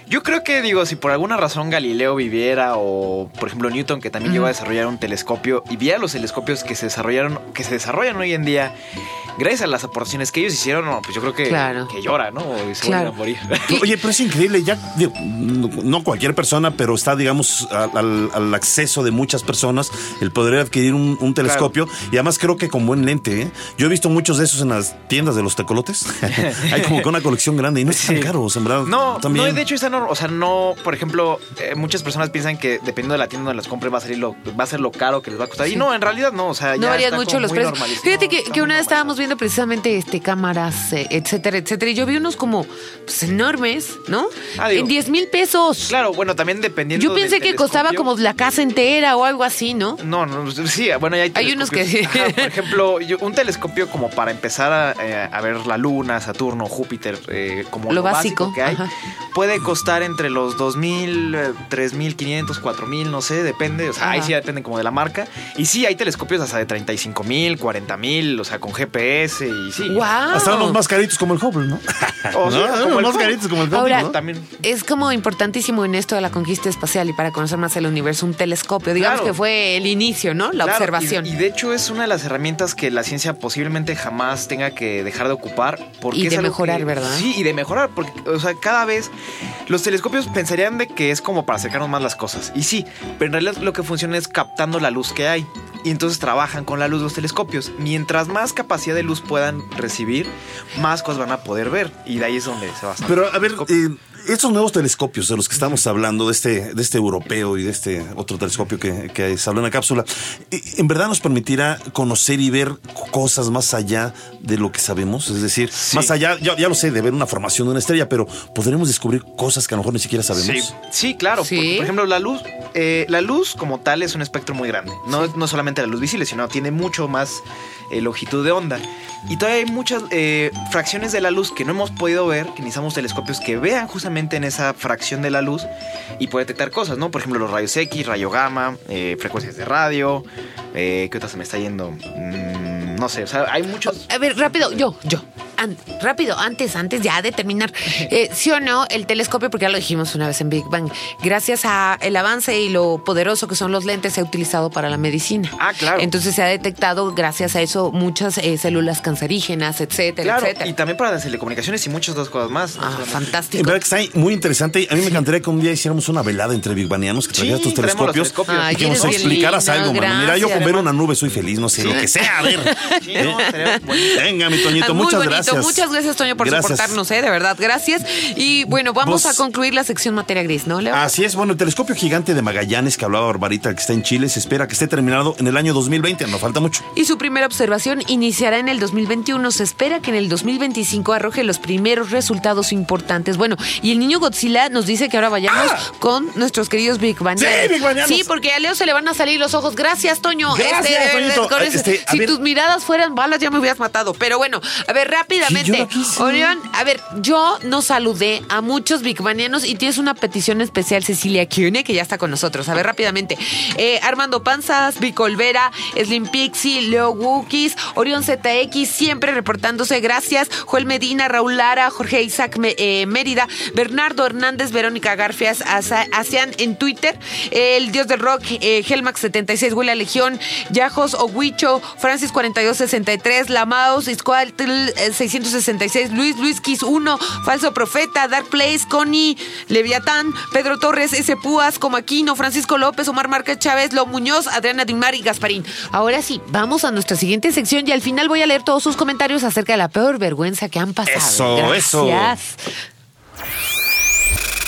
Yo creo que, digo, si por alguna razón Galileo viviera o, por ejemplo, Newton, que también llegó a desarrollar un telescopio y viera los telescopios que se desarrollaron, que se desarrollan hoy en día, gracias a las aportaciones que ellos hicieron, pues yo creo que, Claro. que llora, ¿no? O se Claro. a morir. Oye, pero es increíble, ya, digo, no cualquier persona, pero está, digamos, al, acceso de muchas personas el poder adquirir un, un telescopio y además creo que con buen lente. ¿eh? Yo he visto muchos de esos en las tiendas de los tecolotes. Hay como que una colección grande y no es tan caro, en verdad. No, también. no, de hecho, esa no, o sea, no, por ejemplo, eh, muchas personas piensan que dependiendo de la tienda donde las compren va a salir lo, va a ser lo caro que les va a costar. Y no, en realidad no, o sea, No ya varían está mucho los precios. Fíjate que, una vez estábamos viendo precisamente este cámaras, eh, etcétera, etcétera. Y yo vi unos como pues, enormes, ¿no? Ah, digo, en 10 mil pesos. Claro, bueno, también dependiendo. yo pensé del que costaba como la casa entera o algo así, ¿no? No, no, sí, bueno, ya hay Hay unos que telescopios. sí. Ajá, por ejemplo, yo- un telescopio como para empezar a, eh, a ver la Luna, Saturno, Júpiter, eh, como Lo lo, básico, básico, que hay, ajá. puede costar entre los 2.000, eh, 3.500, 4.000, no sé, depende. O sea, ahí sí ya depende como de la marca. Y sí, hay telescopios hasta de 35.000, 40.000, o sea, con GPS y sí. ¡Wow! Hasta unos más caritos como el Hubble, ¿no? O sea, ¿No? como el más caritos como el Hubble, Ahora, ¿no? también. es como importantísimo en esto de la conquista espacial y para conocer más el universo, un telescopio. Digamos Claro. que fue el inicio, ¿no? La Claro, observación. Y, y de hecho es una de las herramientas que la ciencia posiblemente jamás tenga que dejar de ocupar. Porque Y es de algo mejorar, que- ¿verdad? Sí, y de mejorar. Porque, o sea, cada vez los telescopios pensarían de que es como para acercarnos más las cosas. Y sí, pero en realidad lo que funciona es captando la luz que hay. Y entonces trabajan con la luz los telescopios. Mientras más capacidad de luz puedan recibir, más cosas van a poder ver. Y de ahí es donde se basa. Pero a ver, eh, estos nuevos telescopios de los que estamos hablando, de este, de este europeo y de este otro telescopio que, que se habló en la cápsula, eh, ¿en verdad nos permitirá conocer y ver cosas más allá de lo que sabemos? Es decir, más allá, ya, ya lo sé, de ver una formación de una estrella, pero podremos descubrir cosas que a lo mejor ni siquiera sabemos. Sí, sí claro. Sí. Por, por ejemplo, la luz, eh, la luz como tal es un espectro muy grande. No, no solamente la luz visible, sino tiene mucho más eh, longitud de onda. Y todavía hay muchas eh, fracciones de la luz que no hemos podido ver, que necesitamos telescopios que vean justamente en esa fracción de la luz y puede detectar cosas, ¿no? Por ejemplo, los rayos X, rayo gamma, eh, frecuencias de radio. Eh, ¿Qué otra se me está yendo? Mm, no sé, o sea, hay muchos. A ver, rápido, yo, yo. An- rápido, antes, antes ya de terminar. Eh, ¿Sí o no? El telescopio, porque ya lo dijimos una vez en Big Bang, gracias a el avance y lo poderoso que son los lentes, se ha utilizado para la medicina. Ah, claro. Entonces se ha detectado, gracias a eso, muchas eh, células cancerígenas, etcétera, Claro, etcétera. y también para las telecomunicaciones y muchas otras cosas más. Ah, En fantástico. verdad que está muy interesante. A mí me encantaría que un día hiciéramos una velada entre bigbanianos, que trajeras Sí, tus telescopios telescopios. Ay, y que nos explicaras lindo, algo, mano. Mira, yo con gracias. ver una nube soy feliz, no sé, lo que sea. A ver. Sí, no, estaría bonito. Venga, mi Toñito, Ah, muchas bonito. Gracias. Muchas gracias, Toño, por Gracias. soportarnos, ¿eh? De verdad, gracias. Y bueno, vamos Vos- a concluir la sección materia gris, ¿no, Leo? Así es, bueno, el telescopio gigante de Magallanes que hablaba Barbarita, que está en Chile, se espera que esté terminado en el año 2020, no falta mucho. Y su primera observación iniciará en el 2021. Se espera que en el 2025 arroje los primeros resultados importantes. Bueno, y el niño Godzilla nos dice que ahora vayamos con nuestros queridos Big Bang. Ah. Sí, Big Bangianos. Sí, porque a Leo se le van a salir los ojos. Gracias, Toño. Gracias, verdad, Toñito. ese- este, si ver. tus miradas fueran balas, ya me hubieras matado. Pero bueno, a ver, Sí, rápidamente. no. Orión, a ver, yo no saludé a muchos Big Banianos y tienes una petición especial, Cecilia Kiune, que ya está con nosotros. A ver, rápidamente. Eh, Armando Panzas, Vic Olvera, Slim Pixie, Leo Wookies, Orión ZX, siempre reportándose. Gracias. Joel Medina, Raúl Lara, Jorge Isaac eh, Mérida, Bernardo Hernández, Verónica Garfias, Asian en Twitter, el Dios del Rock, eh, Helmax76, Huela Legión, Yajos Oguicho, Francis 4263, Lamaus, Iscoatl eh, 666, Luis Luis Kiss 1, Falso Profeta, Dark Place, Connie, Leviatán, Pedro Torres, S. Púas, Comaquino, Francisco López, Omar Márquez Chávez, Lo Muñoz, Adriana Dimar y Gasparín. Ahora sí, vamos a nuestra siguiente sección y al final voy a leer todos sus comentarios acerca de la peor vergüenza que han pasado. Eso, Gracias. eso.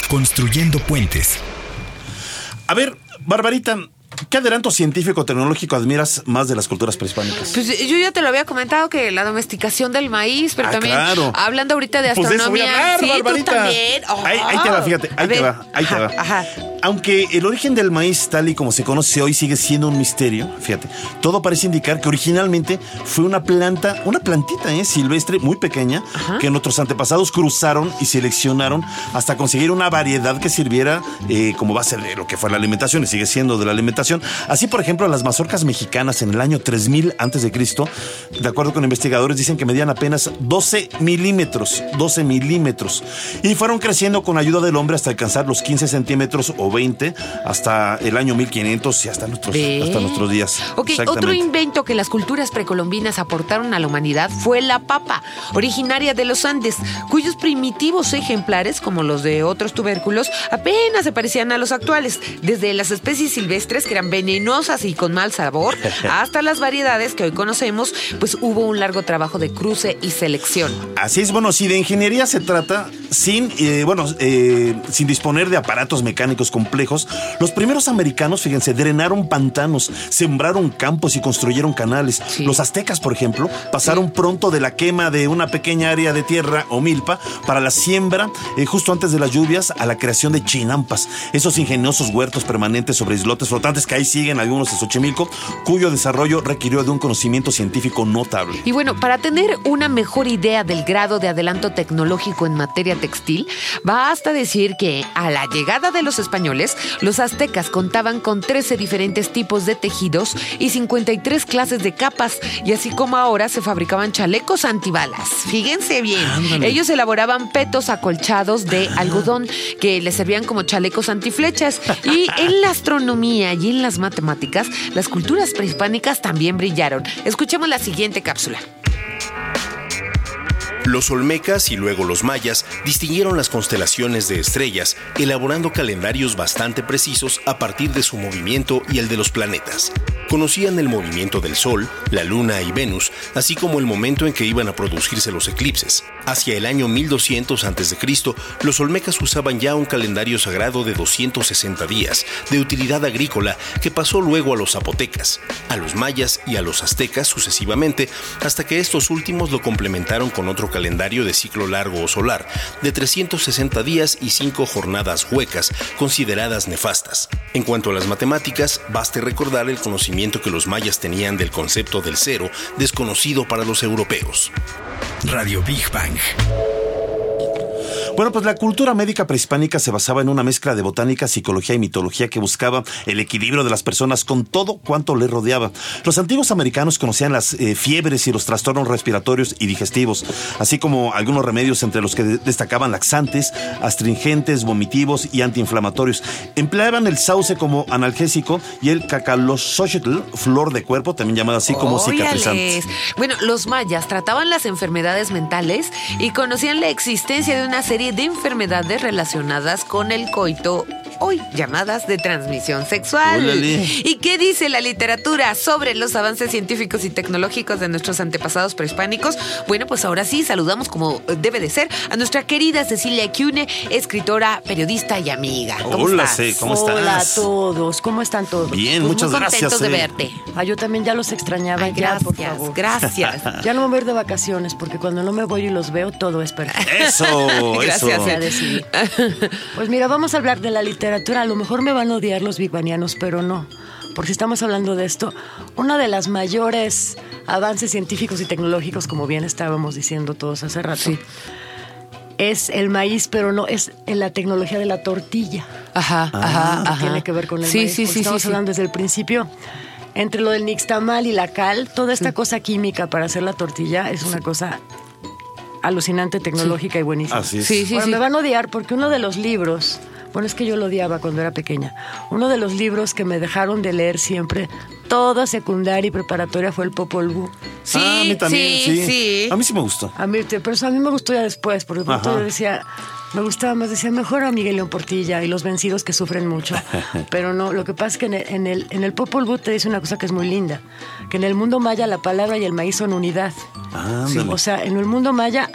Construyendo puentes. A ver, Barbarita, ¿qué adelanto científico-tecnológico admiras más de las culturas prehispánicas? Pues yo ya te lo había comentado que la domesticación del maíz, pero Ah, también claro. hablando ahorita de Pues de eso voy astronomía. a hablar, sí, tú también. Ahí, ahí te va, fíjate, A ahí te ver, va, ahí te va. Ajá. Aunque el origen del maíz, tal y como se conoce hoy, sigue siendo un misterio, fíjate, todo parece indicar que originalmente fue una planta, una plantita ¿eh? silvestre muy pequeña, que nuestros antepasados cruzaron y seleccionaron hasta conseguir una variedad que sirviera eh, como base de lo que fue la alimentación y sigue siendo de la alimentación. Así, por ejemplo, las mazorcas mexicanas en el año 3000 antes de acuerdo con investigadores, dicen que medían apenas 12 milímetros, 12 milímetros, y fueron creciendo con ayuda del hombre hasta alcanzar los 15 centímetros o 20 hasta el año 1500 y hasta nuestros, Ve. hasta nuestros días. Ok, otro invento que las culturas precolombinas aportaron a la humanidad fue la papa, originaria de los Andes, cuyos primitivos ejemplares, como los de otros tubérculos, apenas se parecían a los actuales, desde las especies silvestres que eran venenosas y con mal sabor, hasta las variedades que hoy conocemos, pues hubo un largo trabajo de cruce y selección. Así es, bueno, si de ingeniería se trata, sin, eh, bueno, eh, sin disponer de aparatos mecánicos complejos, los primeros americanos, fíjense, drenaron pantanos, sembraron campos y construyeron canales. Sí. Los aztecas, por ejemplo, pasaron pronto de la quema de una pequeña área de tierra o milpa para la siembra eh, justo antes de las lluvias a la creación de chinampas, esos ingeniosos huertos permanentes sobre islotes flotantes que ahí siguen algunos de Xochimilco, cuyo desarrollo requirió de un conocimiento científico notable. Y bueno, para tener una mejor idea del grado de adelanto tecnológico en materia textil, basta decir que a la llegada de los españoles, los aztecas contaban con 13 diferentes tipos de tejidos y 53 clases de capas, y así como ahora se fabricaban chalecos antibalas. Fíjense bien, Ándale. ellos elaboraban petos acolchados de algodón que les servían como chalecos antiflechas. Y en la astronomía y en las matemáticas, las culturas prehispánicas también brillaron. Escuchemos la siguiente cápsula. Los olmecas y luego los mayas distinguieron las constelaciones de estrellas, elaborando calendarios bastante precisos a partir de su movimiento y el de los planetas. Conocían el movimiento del Sol, la Luna y Venus, así como el momento en que iban a producirse los eclipses. Hacia el año 1200 a.C., los olmecas usaban ya un calendario sagrado de 260 días, de utilidad agrícola, que pasó luego a los zapotecas, a los mayas y a los aztecas sucesivamente, hasta que estos últimos lo complementaron con otro calendario de ciclo largo o solar, de 360 días y 5 jornadas huecas, consideradas nefastas. En cuanto a las matemáticas, baste recordar el conocimiento que los mayas tenían del concepto del cero, desconocido para los europeos. Radio Big Bang. Bueno, pues la cultura médica prehispánica se basaba en una mezcla de botánica, psicología y mitología que buscaba el equilibrio de las personas con todo cuanto le rodeaba. Los antiguos americanos conocían las eh, fiebres y los trastornos respiratorios y digestivos, así como algunos remedios entre los que destacaban laxantes, astringentes, vomitivos y antiinflamatorios. Empleaban el sauce como analgésico y el cacalosochitl, flor de cuerpo, también llamada así como cicatrizante. Bueno, los mayas trataban las enfermedades mentales y conocían la existencia de una serie de enfermedades relacionadas con el coito hoy llamadas de transmisión sexual. ¿Y qué dice la literatura sobre los avances científicos y tecnológicos de nuestros antepasados prehispánicos? Bueno, pues ahora sí, saludamos como debe de ser a nuestra querida Cecilia Cune, escritora, periodista y amiga. ¿Cómo Hola, estás? ¿cómo Hola a estás? todos, ¿cómo están todos? Bien, Pues muchas muy gracias. contentos de verte. Ah, yo también ya los extrañaba, Ay, ya, por gracias, favor. gracias. Ya no me voy a ir de vacaciones porque cuando no me voy y los veo todo es perfecto. Eso, eso. Gracias, Ya decidí. Pues mira, vamos a hablar de la literatura. A lo mejor me van a odiar los bigbanianos, pero no. Porque si estamos hablando de esto, una de las mayores avances científicos y tecnológicos, como bien estábamos diciendo todos hace rato, es el maíz, pero no es en la tecnología de la tortilla. Ajá, ajá, que ajá. tiene que ver con el sí, maíz. Sí, porque sí, estamos sí, sí. hablando desde el principio. Entre lo del nixtamal y la cal, toda esta cosa química para hacer la tortilla es una cosa alucinante, tecnológica y buenísima. Así es. Sí, sí, sí. me van a odiar porque uno de los libros, bueno, es que yo lo odiaba cuando era pequeña, uno de los libros que me dejaron de leer siempre, toda secundaria y preparatoria, fue el Popol Vuh. Sí, Ah, a mí también, sí, sí. sí. A mí sí me gustó. A mí, pero eso a mí me gustó ya después, porque yo decía, me gustaba más, decía, mejor a Miguel León Portilla y los vencidos que sufren mucho. Pero no, lo que pasa es que en el, en el, en el Popol Vuh te dice una cosa que es muy linda, que en el mundo maya la palabra y el maíz son unidad. Ándale. O sea, en el mundo maya,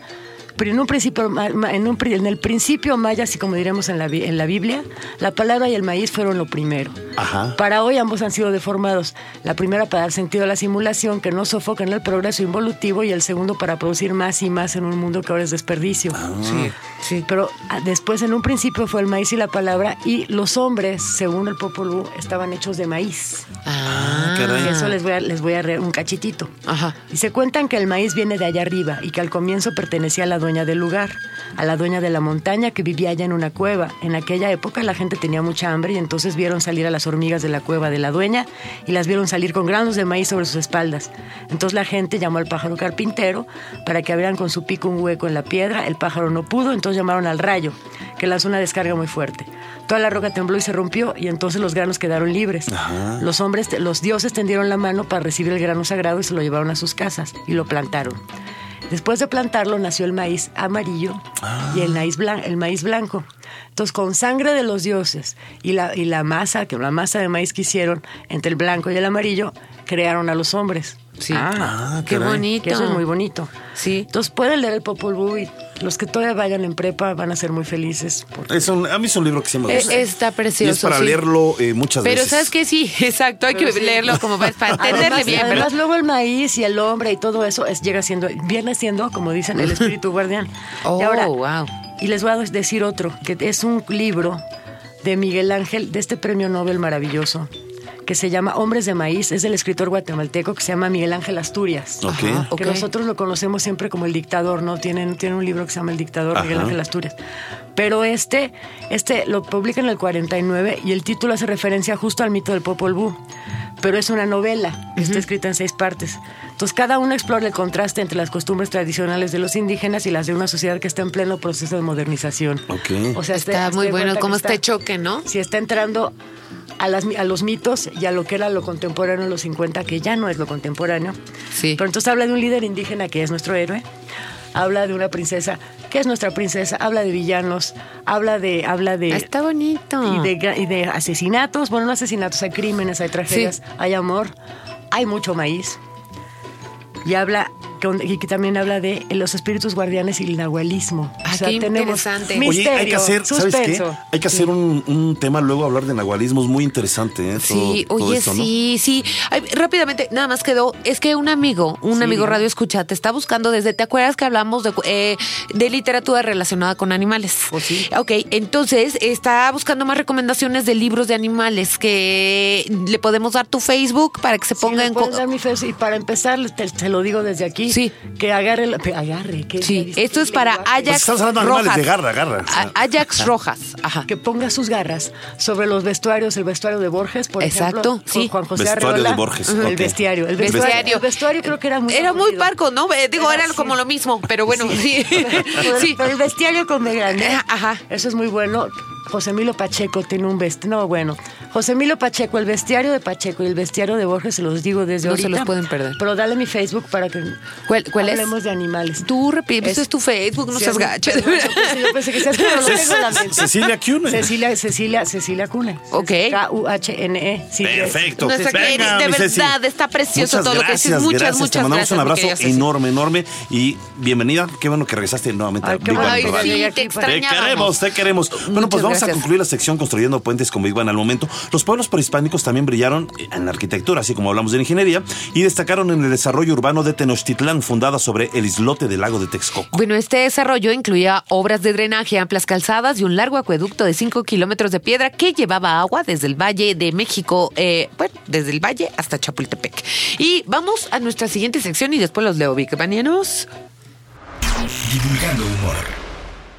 en un principio, en, un, en el principio maya, así como diremos en la, en la Biblia, la palabra y el maíz fueron lo primero. Ajá. Para hoy ambos han sido deformados. La primera para dar sentido a la simulación, que no sofocan el progreso involutivo, y el segundo para producir más y más en un mundo que ahora es desperdicio. Sí, sí. Pero ah, después, en un principio, fue el maíz y la palabra, y los hombres, según el Popol Vuh, estaban hechos de maíz. Ah, caray. Y eso les voy a, les voy a re- un cachitito. Ajá. Y se cuentan que el maíz viene de allá arriba y que al comienzo pertenecía a la dueña del lugar, a la dueña de la montaña que vivía allá en una cueva. En aquella época la gente tenía mucha hambre y entonces vieron salir a las hormigas de la cueva de la dueña y las vieron salir con granos de maíz sobre sus espaldas. Entonces la gente llamó al pájaro carpintero para que abrieran con su pico un hueco en la piedra. El pájaro no pudo, entonces llamaron al rayo, que lanzó una descarga muy fuerte. Toda la roca tembló y se rompió y entonces los granos quedaron libres. Los hombres, los dioses tendieron la mano para recibir el grano sagrado y se lo llevaron a sus casas y lo plantaron. Después de plantarlo nació el maíz amarillo y el maíz, blan- el maíz blanco. Entonces, con sangre de los dioses y la, y la masa, que la masa de maíz que hicieron entre el blanco y el amarillo, crearon a los hombres. Sí. Ah, Qué caray. bonito. Que eso es muy bonito. Sí. Entonces, pueden leer el Popol Vuh y los que todavía vayan en prepa van a ser muy felices. porque- Es un- a mí es un libro que sí me Eh, gusta. está precioso. Y es para sí. leerlo eh, muchas Pero veces. sabes que sí, exacto, hay que Pero sí. leerlo como para, para entenderle Además, bien, además, ¿verdad? luego el maíz y el hombre y todo eso es, llega siendo, viene siendo, como dicen, el espíritu guardián. Oh, y ahora, wow. Y les voy a decir otro, que es un libro de Miguel Ángel, de este premio Nobel maravilloso, que se llama Hombres de Maíz, es del escritor guatemalteco que se llama Miguel Ángel Asturias. Ok. Ajá. Que nosotros lo conocemos siempre como el dictador, ¿no? Tienen, tiene un libro que se llama El dictador, Miguel. Ángel Asturias. Pero este, este lo publica en el 49 y el título hace referencia justo al mito del Popol Vuh. Pero es una novela, está escrita en seis partes. Entonces cada uno explora el contraste entre las costumbres tradicionales de los indígenas y las de una sociedad que está en pleno proceso de modernización. Ok. O sea, Está hazte muy de bueno como que este está- choque, ¿no? si está entrando a, las, a los mitos y a lo que era lo contemporáneo en los 50, que ya no es lo contemporáneo. Sí. Pero entonces habla de un líder indígena que es nuestro héroe, habla de una princesa. ¿Qué es nuestra princesa? Habla de villanos, habla de, habla de, Está bonito. y de, gra- y de asesinatos. Bueno, no asesinatos, hay crímenes, hay tragedias, hay amor, hay mucho maíz. Y habla y que también habla de los espíritus guardianes y el nahualismo. Ah, qué interesante. Oye, hay que hacer, ¿sabes qué? Hay que hacer un, un tema luego hablar de nahualismos muy interesante, ¿eh? Todo- Sí, todo oye, esto, ¿no? sí, sí. Ay, rápidamente, nada más quedó. Es que un amigo, un Sí, amigo radio escucha, te está buscando desde. ¿Te acuerdas que hablamos de, eh, de literatura relacionada con animales? Pues sí. Ok, entonces está buscando más recomendaciones de libros de animales que le podemos dar tu Facebook para que se Sí, ponga le en. dar mi Facebook. Y para empezar, te, te lo digo desde aquí. Sí. Que agarre, la- agarre. Que, Sí, esto es para. Ajax Pues estamos hablando de animales Rojas. de garra, garra. A- Ajax Rojas, ajá. Que ponga sus garras sobre los vestuarios, el vestuario de Borges, por Exacto, ejemplo. sí. Juan José Vestuario Arreola. de Borges, El bestiario. El Bestiario. vestuario. El vestuario creo que era muy Era muy parco, ¿no? Eh, Digo, Era como lo mismo, pero bueno, sí. Sí. pero el bestiario con grande. Ajá. Eso es muy bueno. José Milo Pacheco tiene un bestiario. No, bueno. José Milo Pacheco, el bestiario de Pacheco y el bestiario de Borges, se los digo desde No se ahorita. los pueden perder. Pero dale mi Facebook para que ¿Cuál, cuál es? hablemos de animales. Tú repites, Es- es tu Facebook, no seas es- gacho. perdón, yo pensé- yo pensé que seas pero lo tengo en la mente. Cecilia Cune. Cecilia, Cecilia, Cecilia Cune. Ok. K-U-H-N-E. Sí, Perfecto. Nuestra Venga, querida, de Ceci. verdad, está precioso Muchas todo lo que gracias, dices. Muchas, gracias. muchas Te mandamos gracias, un abrazo enorme, enorme y bienvenida. Qué bueno que regresaste nuevamente Ay, a qué bueno Ay, sí, te queremos, te queremos. Bueno, pues Muchas vamos a concluir la sección Construyendo Puentes con Big Bang al momento. Los pueblos prehispánicos también brillaron en la arquitectura, así como hablamos de la ingeniería, y destacaron en el desarrollo urbano de Tenochtitlán, fundada sobre el islote del lago de Texcoco. Bueno, este desarrollo incluía obras de drenaje, amplias calzadas y un largo acueducto de 5 kilómetros de piedra que llevaba agua desde el Valle de México, eh, bueno, desde el Valle hasta Chapultepec. Y vamos a nuestra siguiente sección y después los leo, Vic Banianos. Divulgando humor.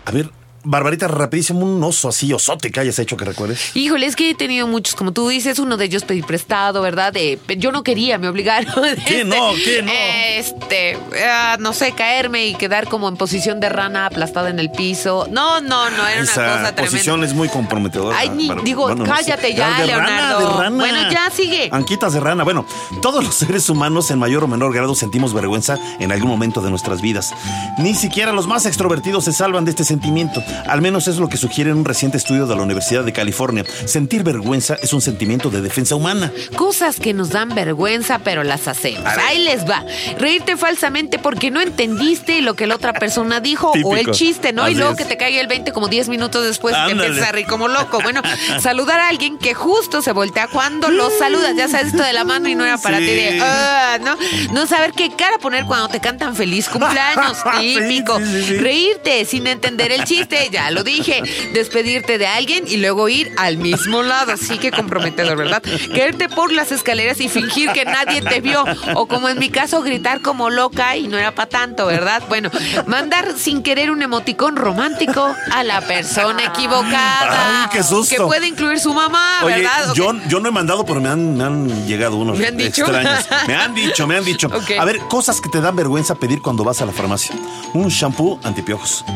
A ver, Barbarita, rapidísimo, un oso así, osote que hayas hecho que recuerdes. Híjole, es que he tenido muchos, como tú dices, uno de ellos pedí prestado, ¿verdad? Eh, yo no quería, me obligaron. ¿Qué no? ¿Qué no? Este, ah, no sé, caerme y quedar como en posición de rana aplastada en el piso. No, no, no, era una cosa tremenda. posición es muy comprometedora. Ay, ni- digo, no sé. cállate ya, de Leonardo. Rana, de rana. Bueno, ya, sigue. Anquitas de rana. Bueno, todos los seres humanos en mayor o menor grado sentimos vergüenza en algún momento de nuestras vidas. Ni siquiera los más extrovertidos se salvan de este sentimiento. Al menos es lo que sugiere un reciente estudio de la Universidad de California. Sentir vergüenza es un sentimiento de defensa humana. Cosas que nos dan vergüenza, pero las hacemos. Ahí les va. Reírte falsamente porque no entendiste lo que la otra persona dijo o el chiste, ¿no? Así y luego es. que te caiga el 20 como 10 minutos después y te empiezas a reír como loco. Bueno, saludar a alguien que justo se voltea cuando lo saludas. Ya sabes esto de la mano y no era para Sí. ti de, "Ah", ¿no? No saber qué cara poner cuando te cantan feliz cumpleaños. Típico. Reírte sin entender el chiste, ya lo dije. Despedirte de alguien y luego ir al mismo lado. Así que comprometedor, ¿verdad? Caerte por las escaleras y fingir que nadie te vio. O como en mi caso, gritar como loca y no era para tanto, ¿verdad? Bueno, mandar sin querer un emoticón romántico a la persona equivocada. Ay, qué susto. Que puede incluir su mamá, ¿verdad? Yo, yo no he mandado, pero me han, me han llegado unos ¿Me han dicho? extraños. Me han dicho, me han dicho. A ver, cosas que te dan vergüenza pedir cuando vas a la farmacia. Un shampoo antipiojos.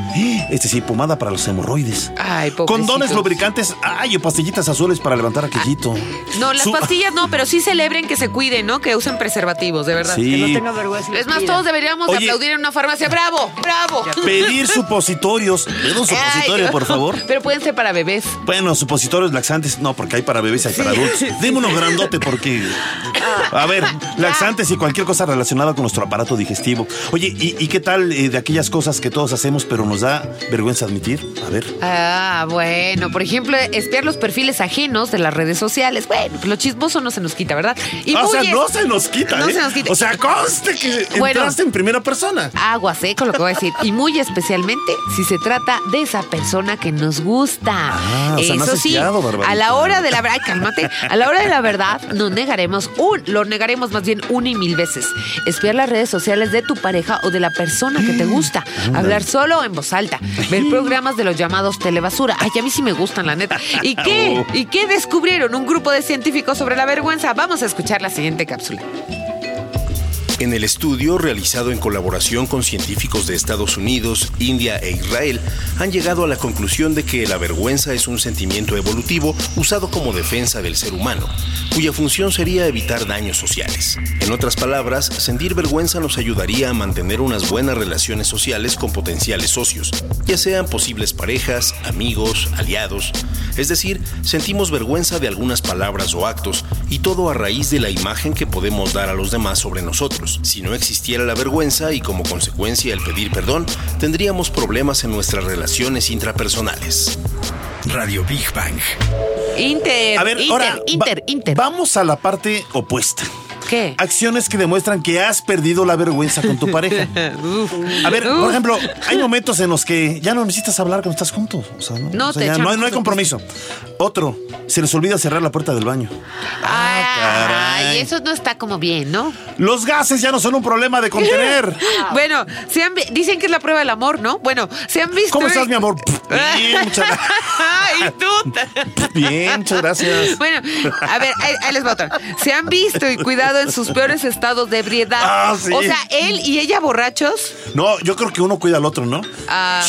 Este sí, pomada para los hemorroides. Ay. Condones lubricantes. Ay, o pastillitas azules para levantar aquellito. No, las Su- pastillas no, pero sí celebren que se cuiden, ¿no? Que usen preservativos, de verdad. Que Sí. no tenga vergüenza. Es más, todos deberíamos de Oye. aplaudir en una farmacia. ¡Bravo! ¡Bravo! Pedir supositorios. ¿Pedo un supositorio, Ay, por favor? Pero pueden ser para bebés. Bueno, supositorios laxantes, no, porque hay para bebés y hay para adultos. Dime uno grandote porque... A ver, laxantes y cualquier cosa relacionada con nuestro aparato digestivo. Oye, ¿y, y qué tal eh, de aquellas cosas que todos hacemos pero nos da vergüenza admitir? A ver. Ah, bueno, por ejemplo, espiar los perfiles ajenos de las redes sociales. Bueno, lo chismoso no se nos quita, ¿verdad? Y Ah, o sea, no se nos quita, No ¿eh? se nos quita. O sea, conste que Bueno. entraste en primera persona. Aguas, ¿eh? Con lo que voy a decir. Y muy especialmente si se trata de esa persona que nos gusta. Ah, o sea, no Eso has sí, espiado, a la hora de la verdad, cálmate, a la hora de la verdad, no negaremos un, lo negaremos más bien una y mil veces. Espiar las redes sociales de tu pareja o de la persona que te gusta. Hablar solo en voz alta. Ver programas de los llamados telebasura. Ay, a mí sí me gustan, la neta. ¿Y qué? Oh. ¿Y qué descubrieron un grupo de científicos sobre la vergüenza? Vamos a escuchar la siguiente cápsula. En el estudio, realizado en colaboración con científicos de Estados Unidos, India e Israel, han llegado a la conclusión de que la vergüenza es un sentimiento evolutivo usado como defensa del ser humano, cuya función sería evitar daños sociales. En otras palabras, sentir vergüenza nos ayudaría a mantener unas buenas relaciones sociales con potenciales socios, ya sean posibles parejas, amigos, aliados. Es decir, sentimos vergüenza de algunas palabras o actos, y todo a raíz de la imagen que podemos dar a los demás sobre nosotros. Si no existiera la vergüenza y como consecuencia el pedir perdón, tendríamos problemas en nuestras relaciones intrapersonales. Radio Big Bang. Inter, A ver, Inter, ahora Inter, va- Inter. vamos a la parte opuesta. ¿Qué? Acciones que demuestran que has perdido la vergüenza con tu pareja. A ver, por ejemplo, hay momentos en los que ya no necesitas hablar cuando estás juntos. O sea, no, No O sea, te ya echan no, hay, no hay compromiso. Otro, se les olvida cerrar la puerta del baño. Ay, caray. eso no está como bien, ¿no? Los gases ya no son un problema de contener. Bueno, se han dicen que es la prueba del amor, ¿no? Bueno, se han visto. ¿Cómo estás, mi amor? Bien, muchas gracias. Ay, tú. Bien, muchas gracias. Bueno, a ver, ahí, ahí les va otra. Se han visto y cuidado en sus peores estados de ebriedad. Ah, sí. O sea, él y ella borrachos. No, yo creo que uno cuida al otro, ¿no? Ah.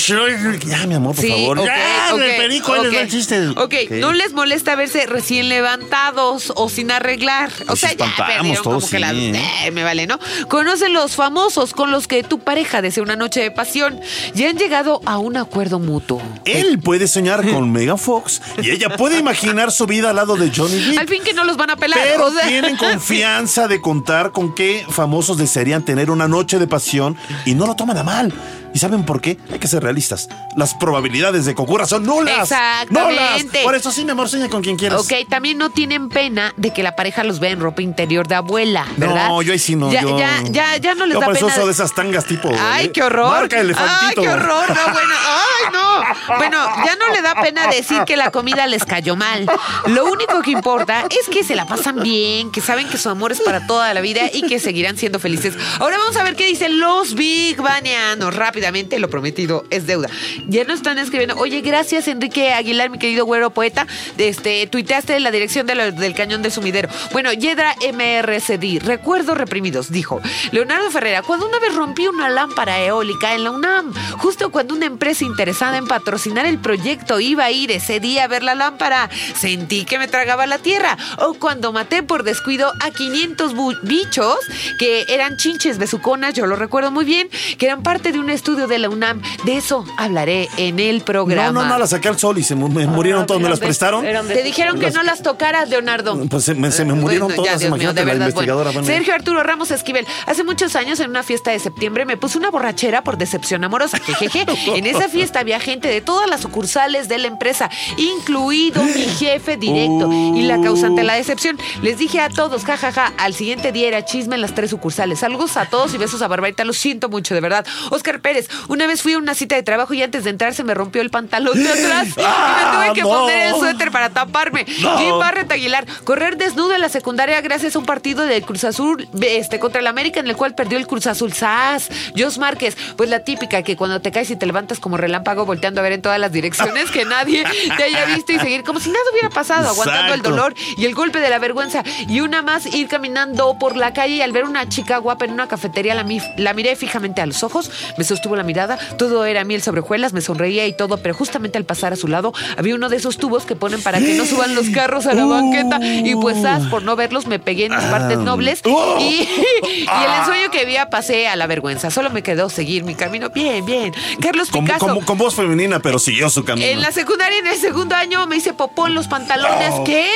Ya, mi amor, por Sí, favor. ok, ya, ok, el perico, ahí les va ok. el chiste. Ok, no les molesta verse recién levantados o sin arreglar. O Nos sea, ya espantamos perdieron todos, como que la... sí. Eh, me vale, ¿no? Conocen los famosos con los que tu pareja desea una noche de pasión y han llegado a un acuerdo mutuo. Él puede soñar con Megan Fox y ella puede imaginar su vida al lado de Johnny Depp. Al fin que no los van a pelar. Pero o sea. tienen confianza de contar con qué famosos desearían tener una noche de pasión y no lo toman a mal. ¿Y saben por qué? Hay que ser realistas. Las probabilidades de que ocurra son nulas. Exactamente. Nulas. Por eso sí, mi amor, sueña con quien quieras. Ok, también no tienen pena de que la pareja los vea en ropa interior de abuela, ¿verdad? No, yo ahí sí no. Ya, yo, ya, ya, ya no les yo da por pena. de esas tangas tipo. Ay, eh, qué horror. Marca elefantito. Ay, qué horror. No, bueno. Ay, no. Bueno, ya no le da pena decir que la comida les cayó mal. Lo único que importa es que se la pasan bien, que saben que su amor es para toda la vida y que seguirán siendo felices. Ahora vamos a ver qué dicen los Big Banianos. Lo prometido es deuda. Ya nos están escribiendo. Oye, gracias, Enrique Aguilar, mi querido güero poeta. Este, tuiteaste la dirección de la- del cañón del sumidero. Bueno, Yedra MRCD, recuerdos reprimidos, dijo. Leonardo Ferrera, cuando una vez rompí una lámpara eólica en la UNAM, justo cuando una empresa interesada en patrocinar el proyecto iba a ir ese día a ver la lámpara, sentí que me tragaba la tierra. O cuando maté por descuido a 500 bu- bichos que eran chinches besuconas, yo lo recuerdo muy bien, que eran parte de un estudio de la UNAM. De eso hablaré en el programa. No, no, no, las saqué al sol y se me murieron todos. ¿Me las prestaron? Te dijeron que no las tocaras, Leonardo. Pues se me, se me murieron Bueno, ya, todas, mío, imagínate la investigadora. bueno. Sergio Arturo Ramos Esquivel. Hace muchos años en una fiesta de septiembre me puse una borrachera por decepción amorosa. Jejeje. En esa fiesta había gente de todas las sucursales de la empresa, incluido mi jefe directo y la causante de la decepción. Les dije a todos, jajaja, al siguiente día era chisme en las tres sucursales. Saludos a todos y besos a Barbarita, lo siento mucho, de verdad. Oscar Pérez, una vez fui a una cita de trabajo y antes de entrar se me rompió el pantalón de atrás y me tuve que no. poner el suéter para taparme. No. Jim Barrett Aguilar, correr desnudo en la secundaria gracias a un partido del Cruz Azul este, contra el América en el cual perdió el Cruz Azul. ¡Sas! Jos Márquez, pues la típica que cuando te caes y te levantas como relámpago volteando a ver en todas las direcciones que nadie te haya visto y seguir como si nada hubiera pasado, aguantando el dolor y el golpe de la vergüenza. Y una más, ir caminando por la calle y al ver una chica guapa en una cafetería la, la miré fijamente a los ojos, me sostuvo la mirada, todo era miel sobre hojuelas, me sonreía y todo, pero justamente al pasar a su lado había uno de esos tubos que ponen para que no suban los carros a la banqueta y pues as, por no verlos me pegué en mis partes nobles Oh. y, y el ensueño que había pasé a la vergüenza. Solo me quedó seguir mi camino. Bien, bien. Carlos Con, Picasso. con- con voz femenina, pero siguió su camino. En la secundaria, en el segundo año, me hice popó en los pantalones. No. ¿Qué?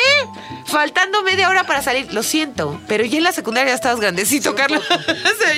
Faltando media hora para salir. Lo siento, pero ya en la secundaria ya estabas grandecito, Carlos.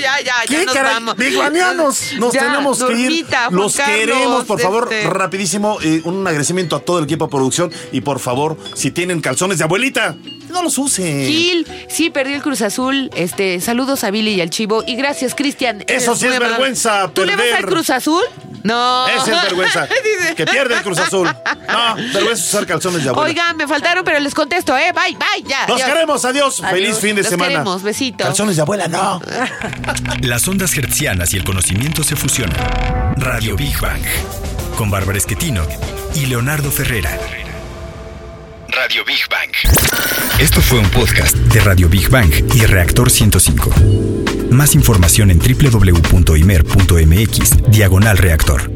Ya, ya, ya ¿Qué nos caray? vamos. Bigbanianos, nos Ya, tenemos que ir. Los Carlos, queremos, por favor, este- rapidísimo, eh, un agradecimiento a todo el equipo de producción y por favor, si tienen calzones de abuelita, no los usen. Gil, sí, perdió el Cruz Azul. Este, saludos a Billy y al Chivo. Y gracias, Cristian. Eso sí es vergüenza, ¿Tú le vas al Cruz Azul? No. Esa es vergüenza. Que pierde el Cruz Azul. No, vergüenza usar calzones de abuela. Oigan, me faltaron, pero les contesto, ¿eh? Bye, bye, ya. Nos adiós. queremos, adiós. Adiós. Feliz fin de Los semana. queremos, besitos. Calzones de abuela, no. Las ondas hertzianas y el conocimiento se fusionan. Radio Big Bang. Con Bárbara Esquetino y Leonardo Ferrera. Radio Big Bang. Esto fue un podcast de Radio Big Bang y Reactor 105. Más información en www.imer.mx, diagonal reactor.